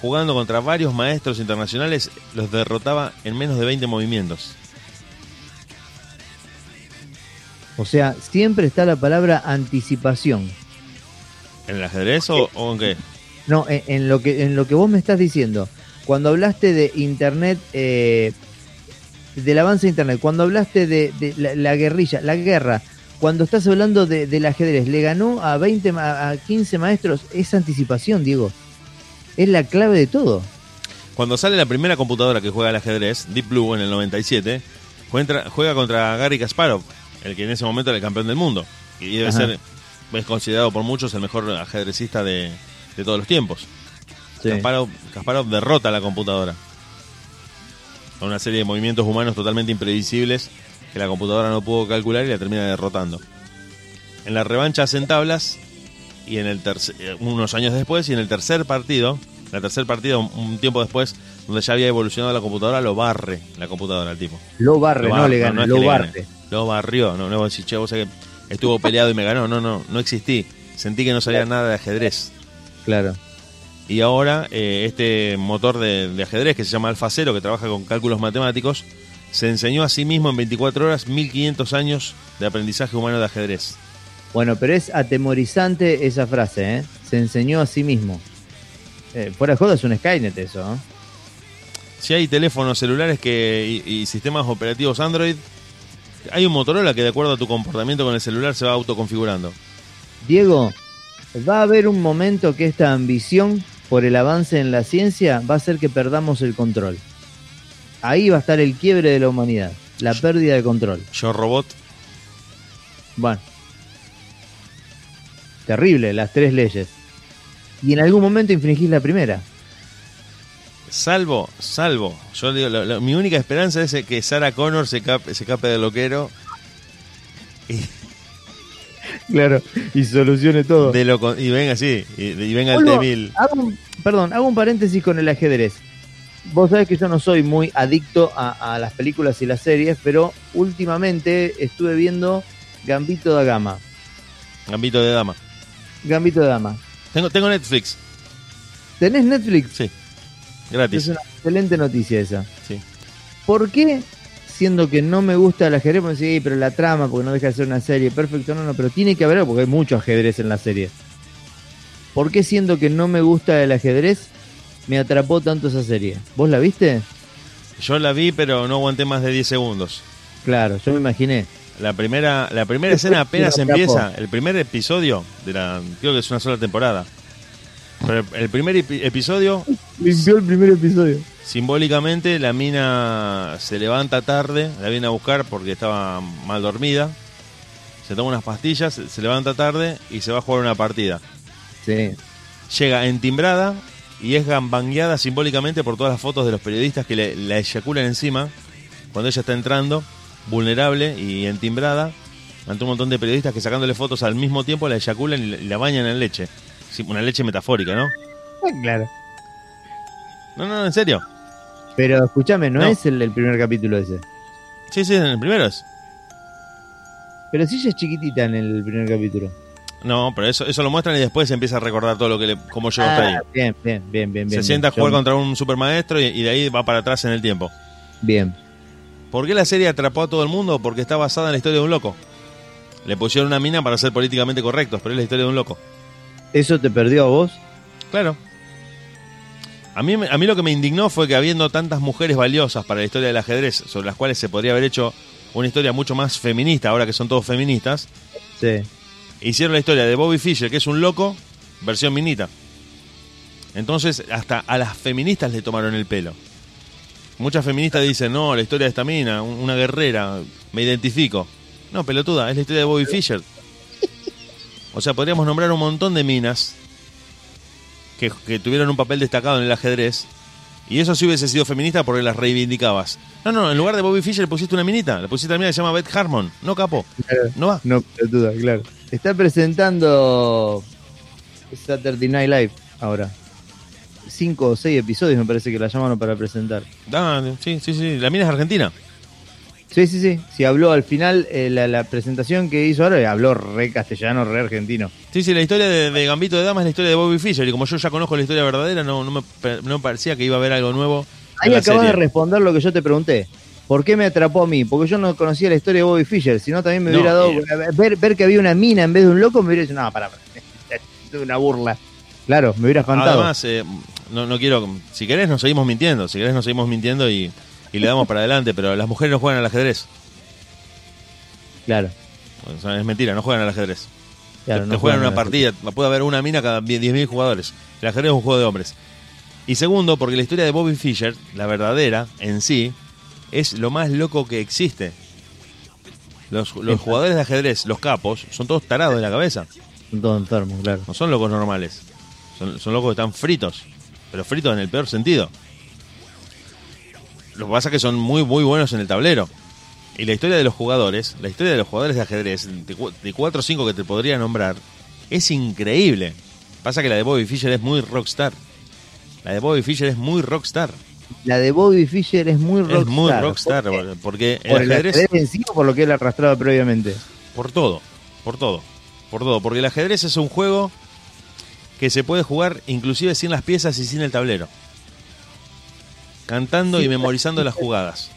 [SPEAKER 2] jugando contra varios maestros internacionales, los derrotaba en menos de 20 movimientos.
[SPEAKER 1] O sea, siempre está la palabra anticipación.
[SPEAKER 2] ¿En el ajedrez o, o en qué?
[SPEAKER 1] No, en, en lo que en lo que vos me estás diciendo. Cuando hablaste de internet, eh, del avance de internet, cuando hablaste de, de la, la guerrilla, la guerra, cuando estás hablando de, del ajedrez, le ganó a 20, ma- a 15 maestros, es anticipación, Diego. Es la clave de todo.
[SPEAKER 2] Cuando sale la primera computadora que juega al ajedrez, Deep Blue en el 97, juega, juega contra Gary Kasparov, el que en ese momento era el campeón del mundo. Y debe
[SPEAKER 1] Ajá.
[SPEAKER 2] ser, es considerado por muchos el mejor ajedrecista de, de todos los tiempos.
[SPEAKER 1] Sí.
[SPEAKER 2] Kasparov, Kasparov derrota a la computadora. Con una serie de movimientos humanos totalmente imprevisibles que la computadora no pudo calcular y la termina derrotando. En la revancha hacen tablas y en el tercer, eh, unos años después y en el tercer partido, la tercer partido un- tiempo después, donde ya había evolucionado la computadora, lo barre la computadora al tipo.
[SPEAKER 1] Lo barre,
[SPEAKER 2] Lo
[SPEAKER 1] no le gana,
[SPEAKER 2] es
[SPEAKER 1] lo barre.
[SPEAKER 2] Lo barrió, no, no vos decís, che, vos sabés que estuvo peleado y me ganó, no, no, no existí. Sentí que no sabía nada de ajedrez.
[SPEAKER 1] Claro.
[SPEAKER 2] Y ahora eh, este motor de, de ajedrez que se llama Alfa Cero, que trabaja con cálculos matemáticos, se enseñó a sí mismo en 24 horas 1500 años de aprendizaje humano de ajedrez.
[SPEAKER 1] Bueno, pero es atemorizante esa frase, ¿eh? Se enseñó a sí mismo. Eh, fuera de joda es un Skynet eso, ¿eh?
[SPEAKER 2] Si hay teléfonos celulares que, y, y sistemas operativos Android, hay un Motorola que de acuerdo a tu comportamiento con el celular se va autoconfigurando.
[SPEAKER 1] Diego, va a haber un momento que esta ambición por el avance en la ciencia va a hacer que perdamos el control. Ahí va a estar el quiebre de la humanidad, la pérdida de control.
[SPEAKER 2] Yo Robot,
[SPEAKER 1] Bueno, terrible, las tres leyes. Y en algún momento infringís la primera.
[SPEAKER 2] salvo, salvo. Yo digo, lo- lo- mi única esperanza es que Sarah Connor se cape, se cape de loquero y,
[SPEAKER 1] Claro, y solucione todo.
[SPEAKER 2] de lo, y venga así, y, y venga el
[SPEAKER 1] Vuelvo-
[SPEAKER 2] T-1000.
[SPEAKER 1] hago un- perdón, hago un paréntesis con el ajedrez. Vos sabés que yo no soy muy adicto a, a las películas y las series, pero últimamente estuve viendo Gambito da Gama.
[SPEAKER 2] Gambito de dama.
[SPEAKER 1] Gambito da Dama.
[SPEAKER 2] Tengo, tengo Netflix,
[SPEAKER 1] ¿Tenés Netflix?
[SPEAKER 2] sí,
[SPEAKER 1] Es
[SPEAKER 2] gratis.
[SPEAKER 1] una excelente noticia esa.
[SPEAKER 2] Sí.
[SPEAKER 1] ¿Por qué, siendo que no me gusta el ajedrez, me decís, "Sí, pero la trama, porque no deja de ser una serie, perfecto, no, no, pero tiene que haber, algo, porque hay mucho ajedrez en la serie. ¿Por qué, siendo que no me gusta el ajedrez, me atrapó tanto esa serie? ¿Vos la viste?
[SPEAKER 2] Yo la vi, pero no aguanté más de 10 segundos.
[SPEAKER 1] Claro, yo me imaginé.
[SPEAKER 2] La primera, la primera escena apenas empieza, el primer episodio de la, creo que es una sola temporada. Pero el- primer epi- episodio,
[SPEAKER 1] Limpió el primer episodio.
[SPEAKER 2] simbólicamente, la mina se levanta tarde, la viene a buscar porque estaba mal dormida. Se toma unas pastillas, se levanta tarde y se va a jugar una partida.
[SPEAKER 1] Sí.
[SPEAKER 2] Llega entimbrada y es gambangueada simbólicamente por todas las fotos de los periodistas que le, la eyaculan encima cuando ella está entrando, vulnerable y entimbrada, ante un montón de periodistas que sacándole fotos al mismo tiempo la eyaculan y la, bañan en leche. Sí, una leche metafórica, ¿no?
[SPEAKER 1] Claro.
[SPEAKER 2] No, no, en serio.
[SPEAKER 1] Pero escúchame, no,
[SPEAKER 2] No.
[SPEAKER 1] es el, el primer capítulo ese.
[SPEAKER 2] Sí, sí, en el primero es.
[SPEAKER 1] Pero sí ella es chiquitita en el primer capítulo.
[SPEAKER 2] No, pero eso, eso lo muestran y después se empieza a recordar todo lo que le, cómo llegó hasta ahí.
[SPEAKER 1] Ah, bien, bien, bien, bien.
[SPEAKER 2] Se
[SPEAKER 1] bien,
[SPEAKER 2] sienta a jugar
[SPEAKER 1] Yo-
[SPEAKER 2] contra un supermaestro y, y de ahí va para atrás en el tiempo.
[SPEAKER 1] Bien.
[SPEAKER 2] ¿Por qué la serie atrapó a todo el mundo? Porque está basada en la historia de un loco. Le pusieron una mina para ser políticamente correctos, pero es la historia de un loco.
[SPEAKER 1] ¿Eso te perdió a vos?
[SPEAKER 2] Claro. A mí, a mí lo que me indignó fue que habiendo tantas mujeres valiosas para la historia del ajedrez, sobre las cuales se podría haber hecho una historia mucho más feminista, ahora que son todos feministas,
[SPEAKER 1] Sí.
[SPEAKER 2] Hicieron la historia de Bobby Fischer, que es un loco, versión minita. Entonces, hasta a las feministas le tomaron el pelo. Muchas feministas dicen, no, la historia de esta mina, un- una guerrera, me identifico. No, pelotuda, es la historia de Bobby Fischer. O sea, podríamos nombrar un montón de minas que, que tuvieron un papel destacado en el ajedrez. Y eso sí hubiese sido feminista porque las reivindicabas. No, no, en lugar de Bobby Fischer le pusiste una minita. Le pusiste una mina que se llama Beth Harmon. No, capo. No va.
[SPEAKER 1] No, duda, claro. Está presentando Saturday Night Live ahora. cinco o seis episodios, me parece que la llamaron para presentar.
[SPEAKER 2] Ah, sí, sí, sí. La mina es argentina.
[SPEAKER 1] Sí, sí, sí. Sí, habló al final, eh, la, la presentación que hizo ahora, habló re castellano, re argentino.
[SPEAKER 2] Sí, sí, la historia de, de Gambito de Dama es la historia de Bobby Fischer. Y como yo ya conozco la historia verdadera, no, no, me, no me parecía que iba a haber algo nuevo.
[SPEAKER 1] Ahí acabas de responder lo que yo te pregunté. ¿Por qué me atrapó a mí? Porque yo no conocía la historia de Bobby Fischer, sino también me
[SPEAKER 2] No,
[SPEAKER 1] hubiera dado.
[SPEAKER 2] eh.
[SPEAKER 1] Ver, ver que había una mina en vez de un loco, me hubiera dicho, no, para, es una burla. Claro, me hubiera espantado.
[SPEAKER 2] Además, eh, no, no quiero. Si querés, nos seguimos mintiendo. Si querés, nos seguimos mintiendo y, y le damos para adelante. Pero las mujeres no juegan al ajedrez.
[SPEAKER 1] claro.
[SPEAKER 2] O sea, es mentira, no juegan al ajedrez.
[SPEAKER 1] claro,
[SPEAKER 2] te,
[SPEAKER 1] no
[SPEAKER 2] te juegan una partida. Puede haber una mina cada 10.000 jugadores. El ajedrez es un juego de hombres. Y segundo, porque la historia de Bobby Fischer, la verdadera en sí, es lo más loco que existe. Los, los jugadores de ajedrez, los capos, son todos tarados de la cabeza.
[SPEAKER 1] Son todos enfermos, claro.
[SPEAKER 2] No son locos normales. Son, son locos que están fritos. Pero fritos en el peor sentido. Lo que pasa es que son muy, muy buenos en el tablero. Y la historia de los jugadores, la historia de los jugadores de ajedrez, de, cu- de 4 o 5 que te podría nombrar, es increíble. Pasa que la de Bobby Fischer es muy rockstar. La de Bobby Fischer es muy rockstar.
[SPEAKER 1] La de Bobby Fischer es muy rockstar.
[SPEAKER 2] Es muy rockstar.
[SPEAKER 1] ¿Por qué?
[SPEAKER 2] Porque el
[SPEAKER 1] ¿Por el
[SPEAKER 2] ajedrez...
[SPEAKER 1] ajedrez en sí o por lo que él arrastraba previamente?
[SPEAKER 2] Por todo, por todo, por todo. Porque el ajedrez es un juego que se puede jugar inclusive sin las piezas y sin el tablero. Cantando y
[SPEAKER 1] Sin las
[SPEAKER 2] memorizando las
[SPEAKER 1] piezas.
[SPEAKER 2] jugadas.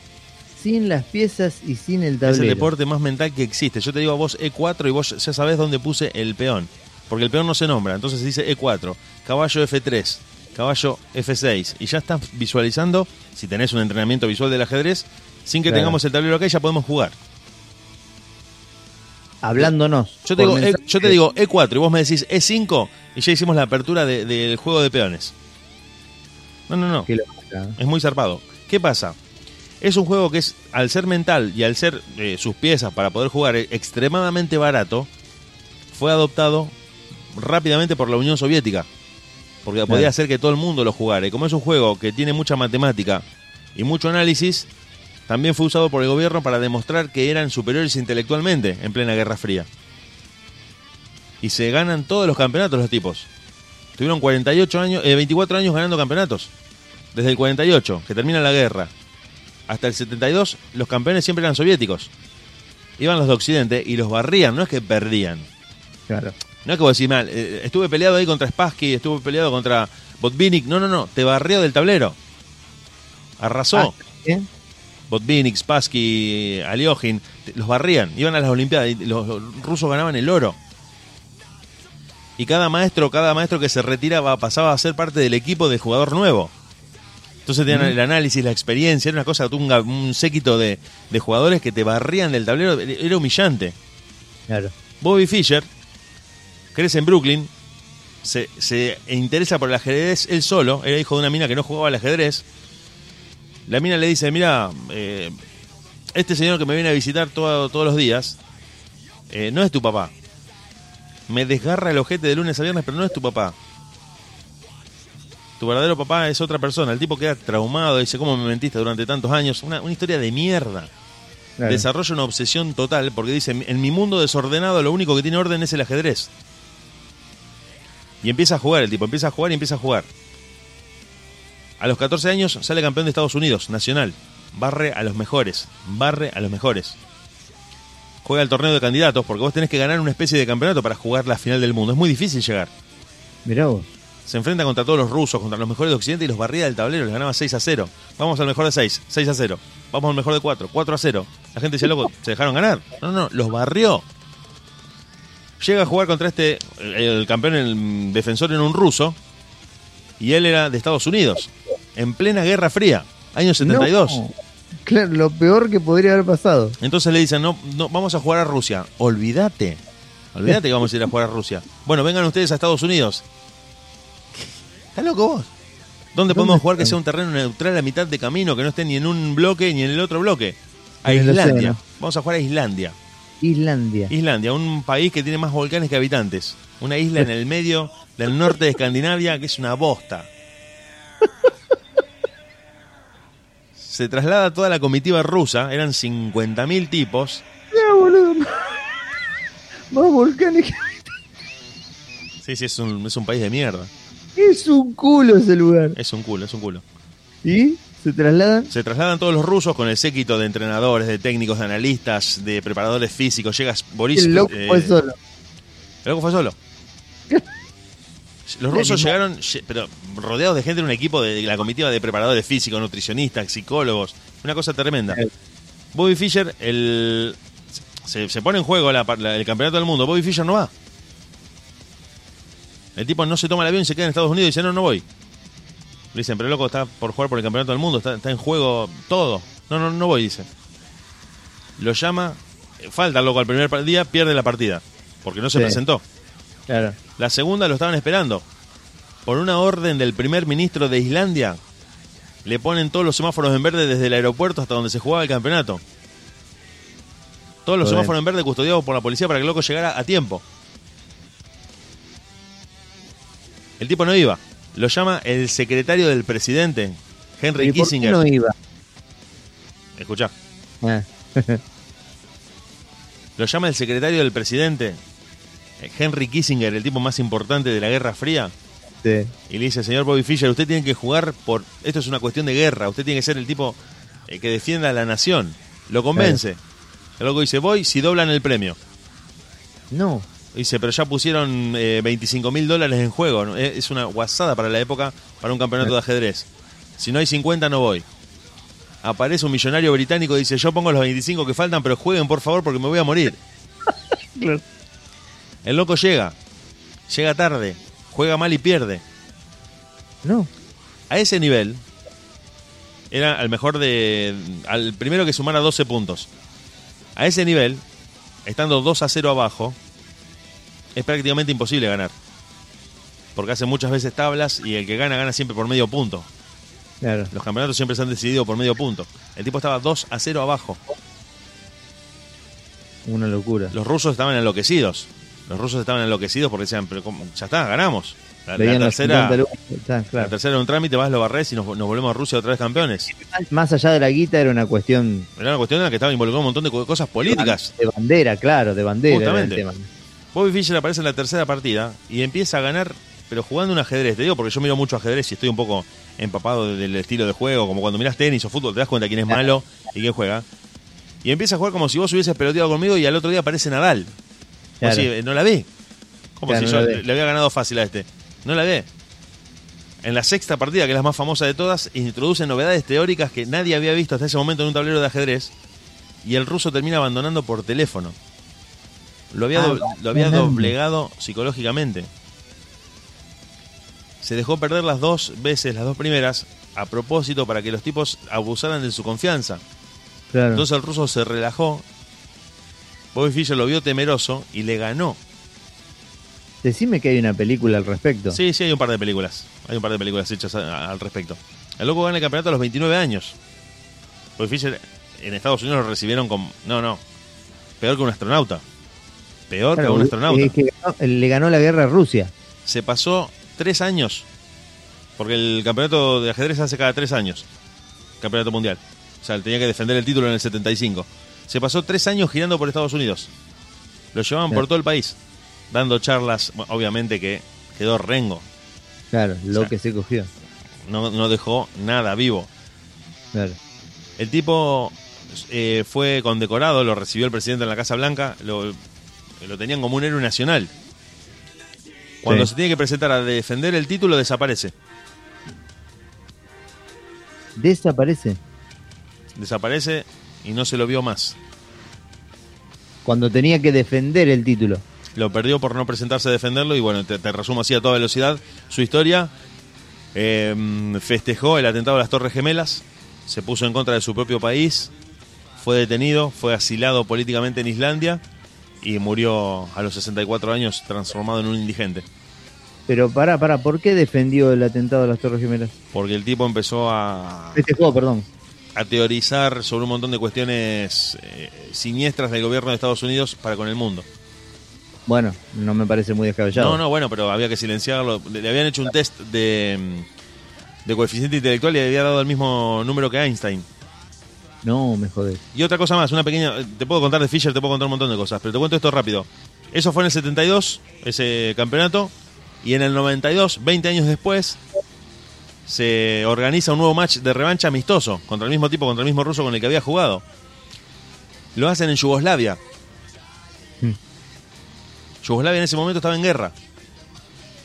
[SPEAKER 1] Sin las piezas y sin el tablero.
[SPEAKER 2] Es el deporte más mental que existe. Yo te digo a vos E4 y vos ya sabés dónde puse el peón. Porque el peón no se nombra. Entonces dice E4, caballo F3, caballo F6. Y ya estás visualizando, si tenés un entrenamiento visual del ajedrez, sin que
[SPEAKER 1] Claro.
[SPEAKER 2] tengamos el tablero acá, ya podemos jugar.
[SPEAKER 1] Hablándonos.
[SPEAKER 2] Yo te, digo, E- yo te digo E4 y vos me decís E5 y ya hicimos la apertura de- del juego de peones. No, no, no.
[SPEAKER 1] Locura.
[SPEAKER 2] Es muy zarpado. ¿Qué pasa? Es un juego que es, al ser mental y al ser eh, sus piezas para poder jugar eh, extremadamente barato, fue adoptado rápidamente por la Unión Soviética. Porque podía hacer que todo el mundo lo jugara. Y como es un juego que tiene mucha matemática y mucho análisis, también fue usado por el gobierno para demostrar que eran superiores intelectualmente en plena Guerra Fría. Y se ganan todos los campeonatos los tipos. Tuvieron 48 años, eh, 24 años ganando campeonatos. Desde el 48, que termina la guerra, hasta el 72, los campeones siempre eran soviéticos. Iban los de Occidente y los barrían, no es que perdían.
[SPEAKER 1] Claro.
[SPEAKER 2] No es que vos decís, mal, eh, estuve peleado ahí contra Spassky, estuve peleado contra Botvinnik. No, no, no, te barrió del tablero. Arrasó.
[SPEAKER 1] Ah, ¿eh?
[SPEAKER 2] Botvinnik, Spassky, Aliojin, los barrían, iban a las Olimpiadas y los, los rusos ganaban el oro. Y cada maestro, cada maestro que se retiraba pasaba a ser parte del equipo de jugador nuevo. Entonces tenían el análisis, la experiencia, era una cosa, un, un séquito de, de jugadores que te barrían del tablero, era humillante.
[SPEAKER 1] Claro.
[SPEAKER 2] Bobby Fischer crece en Brooklyn, se, se interesa por el ajedrez él solo, era hijo de una mina que no jugaba al ajedrez. La mina le dice, mira, eh, este señor que me viene a visitar todo- todos los días, eh, no es tu papá. Me desgarra el ojete de lunes a viernes, pero no es tu papá. Tu verdadero papá es otra persona. El tipo queda traumado, dice, ¿cómo me mentiste durante tantos años? Una, una historia de mierda
[SPEAKER 1] claro.
[SPEAKER 2] desarrolla una obsesión total porque dice, en mi mundo desordenado lo único que tiene orden es el ajedrez. Y empieza a jugar el tipo, empieza a jugar y empieza a jugar. A los 14 años sale campeón de Estados Unidos, nacional. Barre a los mejores, barre a los mejores. Juega el torneo de candidatos porque vos tenés que ganar una especie de campeonato para jugar la final del mundo. Es muy difícil llegar.
[SPEAKER 1] Mirá vos.
[SPEAKER 2] Se enfrenta contra todos los rusos, contra los mejores de Occidente y los barría del tablero, les ganaba 6 a 0. Vamos al mejor de 6, 6 a 0. Vamos al mejor de 4, 4 a 0. La gente decía, loco, se dejaron ganar. No, no, los barrió. Llega a jugar contra este, el, campeón, el defensor en un ruso, y él era de Estados Unidos, en plena Guerra Fría, año 72.
[SPEAKER 1] No. Claro, lo peor que podría haber pasado.
[SPEAKER 2] Entonces le dicen, no, no, vamos a jugar a Rusia. Olvídate. Olvídate que vamos a ir a jugar a Rusia. Bueno, vengan ustedes a Estados Unidos. ¿Estás loco vos? ¿Dónde podemos
[SPEAKER 1] ¿Dónde
[SPEAKER 2] jugar que sea un terreno neutral a mitad de camino, que no esté ni en un bloque ni en el otro bloque? A Islandia. Vamos a jugar a Islandia.
[SPEAKER 1] Islandia.
[SPEAKER 2] Islandia, un país que tiene más volcanes que habitantes. Una isla en el medio del norte de Escandinavia que es una bosta. Se traslada toda la comitiva rusa, eran 50.000 tipos,
[SPEAKER 1] Ya, boludo. Más volcanes que...
[SPEAKER 2] Sí, sí, es un, es un país de mierda.
[SPEAKER 1] Es un culo ese lugar.
[SPEAKER 2] Es un culo, es un culo.
[SPEAKER 1] ¿Y? ¿Se trasladan?
[SPEAKER 2] Se trasladan todos los rusos con el séquito de entrenadores, de técnicos, de analistas, de preparadores físicos. Llega Boris.
[SPEAKER 1] El loco
[SPEAKER 2] eh,
[SPEAKER 1] fue solo.
[SPEAKER 2] El loco fue solo. Los rusos llegaron, lle- pero rodeados de gente en un equipo de la comitiva de preparadores físicos, nutricionistas, psicólogos. Una cosa tremenda.
[SPEAKER 1] Eh.
[SPEAKER 2] Bobby Fischer, el, se, se pone en juego la- la- el campeonato del mundo. Bobby Fischer no va. El tipo no se toma el avión y se queda en Estados Unidos y dice, no, no voy. Le dicen, pero loco, está por jugar por el campeonato del mundo, está, está en juego todo. No, no, no voy, dice. Lo llama, falta el loco al primer día, pierde la partida, porque no se
[SPEAKER 1] Sí.
[SPEAKER 2] presentó.
[SPEAKER 1] Claro.
[SPEAKER 2] La segunda lo estaban esperando. Por una orden del primer ministro de Islandia, le ponen todos los semáforos en verde desde el aeropuerto hasta donde se jugaba el campeonato. Todos los semáforos en verde custodiados por la policía para que el loco llegara a tiempo. El tipo no iba. Lo llama el secretario del presidente, Henry
[SPEAKER 1] ¿Y por qué
[SPEAKER 2] Kissinger.
[SPEAKER 1] no iba?
[SPEAKER 2] Escuchá.
[SPEAKER 1] Ah.
[SPEAKER 2] Lo llama el secretario del presidente, eh, Henry Kissinger, el tipo más importante de la Guerra Fría.
[SPEAKER 1] Sí.
[SPEAKER 2] Y le dice, señor Bobby Fischer, usted tiene que jugar por... Esto es una cuestión de guerra, usted tiene que ser el tipo eh, que defienda a la nación. Lo convence. El loco dice, voy si doblan el premio.
[SPEAKER 1] No.
[SPEAKER 2] Dice, pero ya pusieron eh, 25 mil dólares en juego. ¿no? Eh, Es una guasada para la época para un campeonato de ajedrez. Si no hay 50 no voy. Aparece un millonario británico y dice, yo pongo los 25 que faltan, pero jueguen por favor porque me voy a morir.
[SPEAKER 1] Claro.
[SPEAKER 2] El loco llega, llega tarde, juega mal y pierde.
[SPEAKER 1] No.
[SPEAKER 2] A ese nivel, era al mejor de. al primero que sumara 12 puntos. A ese nivel, estando 2 a 0 abajo, es prácticamente imposible ganar. Porque hace muchas veces tablas y el que gana, gana siempre por medio punto.
[SPEAKER 1] Claro.
[SPEAKER 2] Los campeonatos siempre se han decidido por medio punto. El tipo estaba 2 a 0 abajo.
[SPEAKER 1] Una locura.
[SPEAKER 2] Los rusos estaban enloquecidos. Los rusos estaban enloquecidos porque decían, pero ¿cómo? ya está, ganamos. La, tercera,
[SPEAKER 1] 50 lucas, está,
[SPEAKER 2] la
[SPEAKER 1] claro.
[SPEAKER 2] tercera era un trámite, vas, lo barres y nos, nos volvemos a Rusia otra vez campeones.
[SPEAKER 1] Más allá de la guita era una cuestión
[SPEAKER 2] Era una cuestión en la que estaba involucrado un montón de co- cosas políticas.
[SPEAKER 1] de bandera, claro, de bandera era el
[SPEAKER 2] Justamente.
[SPEAKER 1] tema.
[SPEAKER 2] Bobby Fischer aparece en la tercera partida y empieza a ganar, pero jugando un ajedrez. Te digo porque yo miro mucho ajedrez y estoy un poco empapado del estilo de juego, como cuando miras tenis o fútbol, te das cuenta quién es malo y quién juega. Y empieza a jugar como si vos hubieses peloteado conmigo y al otro día aparece Nadal.
[SPEAKER 1] Claro.
[SPEAKER 2] decís, no la ve. Como
[SPEAKER 1] Claro,
[SPEAKER 2] si
[SPEAKER 1] no
[SPEAKER 2] yo le había ganado fácil a este. No la ve. En la sexta partida, que es la más famosa de todas, introduce novedades teóricas que nadie había visto hasta ese momento en un tablero de ajedrez. Y el ruso termina abandonando por teléfono. Lo había,
[SPEAKER 1] Ah,
[SPEAKER 2] do- lo había doblegado psicológicamente. Se dejó perder las dos veces, las dos primeras, a propósito para que los tipos abusaran de su confianza.
[SPEAKER 1] Claro.
[SPEAKER 2] Entonces el ruso se relajó. Bobby Fischer lo vio temeroso y le ganó.
[SPEAKER 1] Decime que hay una película al respecto.
[SPEAKER 2] Sí, sí, hay un par de películas. Hay un par de películas hechas a- a- al respecto. El loco gana el campeonato a los 29 años. Bobby Fischer en Estados Unidos lo recibieron como. No, no. Peor que un astronauta. Peor
[SPEAKER 1] Claro,
[SPEAKER 2] que un astronauta.
[SPEAKER 1] es que ganó- le ganó la guerra a Rusia.
[SPEAKER 2] Se pasó tres años. Porque el campeonato de ajedrez hace cada tres años. Campeonato mundial. O sea, él tenía que defender el título en el 75. Se pasó tres años girando por Estados Unidos. Lo llevaban por todo el país. Dando charlas. Bueno, obviamente que quedó rengo.
[SPEAKER 1] Claro, lo
[SPEAKER 2] O sea,
[SPEAKER 1] que se cogió.
[SPEAKER 2] No, no dejó nada vivo.
[SPEAKER 1] Claro.
[SPEAKER 2] El tipo eh, fue condecorado, lo recibió el presidente en la Casa Blanca, lo, lo tenían como un héroe nacional. Cuando
[SPEAKER 1] Sí.
[SPEAKER 2] se tiene que presentar a defender el título, desaparece.
[SPEAKER 1] Desaparece.
[SPEAKER 2] Desaparece y no se lo vio más.
[SPEAKER 1] Cuando tenía que defender el título.
[SPEAKER 2] Lo perdió por no presentarse a defenderlo y bueno, te, te resumo así a toda velocidad su historia. Eh, festejó el atentado a las Torres Gemelas, se puso en contra de su propio país, fue detenido, fue asilado políticamente en Islandia y murió a los 64 años transformado en un indigente.
[SPEAKER 1] Pero pará, pará, ¿por qué defendió el atentado a las Torres Gemelas?
[SPEAKER 2] Porque el tipo empezó a,
[SPEAKER 1] Este juego, perdón.
[SPEAKER 2] a teorizar sobre un montón de cuestiones eh, siniestras del gobierno de Estados Unidos para con el mundo.
[SPEAKER 1] Bueno, no me parece muy descabellado.
[SPEAKER 2] No, no, bueno, pero había que silenciarlo. Le le habían hecho un test de, mm, de coeficiente intelectual y le había dado el mismo número que Einstein.
[SPEAKER 1] No, me jodés.
[SPEAKER 2] Y otra cosa más, una pequeña. Te puedo contar de Fischer, te puedo contar un montón de cosas, pero te cuento esto rápido. Eso fue en el 72, ese campeonato. Y en el 92, 20 años después, se organiza un nuevo match de revancha amistoso contra el mismo tipo, contra el mismo ruso con el que había jugado. Lo hacen en Yugoslavia.
[SPEAKER 1] Mm.
[SPEAKER 2] Yugoslavia en ese momento estaba en guerra.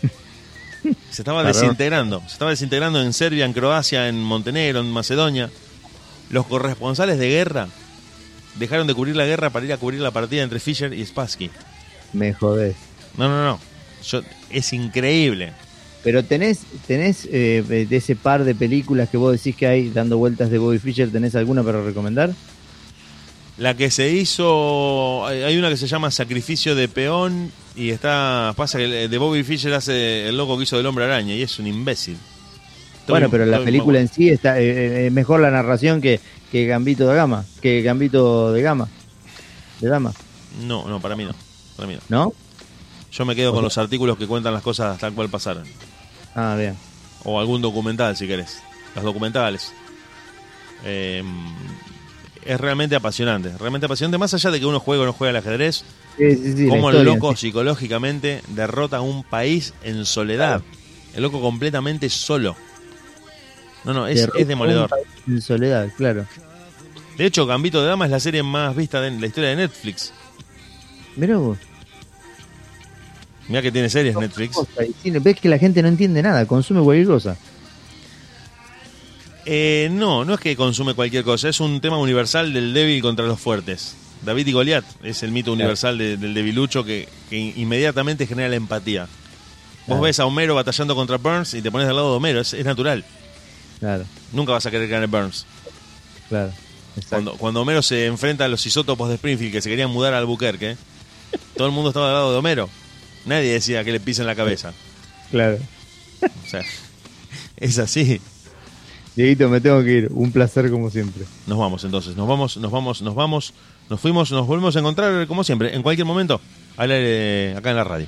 [SPEAKER 2] Se estaba desintegrando. Se estaba desintegrando en Serbia, en Croacia, en Montenegro, en Macedonia. Los corresponsales de guerra dejaron de cubrir la guerra para ir a cubrir la partida entre Fischer y Spassky.
[SPEAKER 1] Me jodés.
[SPEAKER 2] No, no, no. Yo- es increíble.
[SPEAKER 1] Pero tenés, tenés eh, de ese par de películas que vos decís que hay dando vueltas de Bobby Fischer, ¿tenés alguna para recomendar?
[SPEAKER 2] La que se hizo, hay una que se llama Sacrificio de Peón y está, pasa que el de Bobby Fischer hace el loco que hizo del hombre araña y es un imbécil.
[SPEAKER 1] Bueno, pero la película en sí está eh, eh, es mejor la narración que, que Gambito de Gama, que Gambito de Gama, de Dama,
[SPEAKER 2] No, no, para mí no. Para mí no.
[SPEAKER 1] ¿no?
[SPEAKER 2] Yo me quedo con los artículos que cuentan las cosas tal cual pasaron.
[SPEAKER 1] Ah, bien.
[SPEAKER 2] O algún documental, si querés. Los documentales. Eh, es realmente apasionante. Realmente apasionante. Más allá de que uno juegue o no juegue al ajedrez,
[SPEAKER 1] Sí, sí, sí, la
[SPEAKER 2] cómo el loco psicológicamente derrota a un país en soledad. El loco completamente solo. No, no, es, es demoledor.
[SPEAKER 1] En soledad, claro.
[SPEAKER 2] De hecho, Gambito de Dama es la serie más vista de la historia de Netflix.
[SPEAKER 1] Mirá vos.
[SPEAKER 2] Mira que tiene series Netflix.
[SPEAKER 1] Ves que la gente no entiende nada, consume cualquier cosa.
[SPEAKER 2] Eh, no, no es que consume cualquier cosa, es un tema universal del débil contra los fuertes. David y Goliat es el mito universal de- del debilucho que, que inmediatamente genera la empatía. Vos
[SPEAKER 1] Claro.
[SPEAKER 2] ves a Homero batallando contra Burns y te pones al lado de Homero, es, es natural.
[SPEAKER 1] Claro,
[SPEAKER 2] Nunca vas a querer ganar Burns.
[SPEAKER 1] claro.
[SPEAKER 2] Cuando, cuando Homero se enfrenta a los isótopos de Springfield que se querían mudar a Albuquerque, todo el mundo estaba al lado de Homero. Nadie decía que le pisen la cabeza.
[SPEAKER 1] Claro.
[SPEAKER 2] O sea, es así.
[SPEAKER 1] Dieguito, me tengo que ir. Un placer como siempre.
[SPEAKER 2] Nos vamos entonces, nos vamos, nos vamos, nos vamos, nos fuimos, nos volvemos a encontrar como siempre, en cualquier momento, al aire acá en la radio.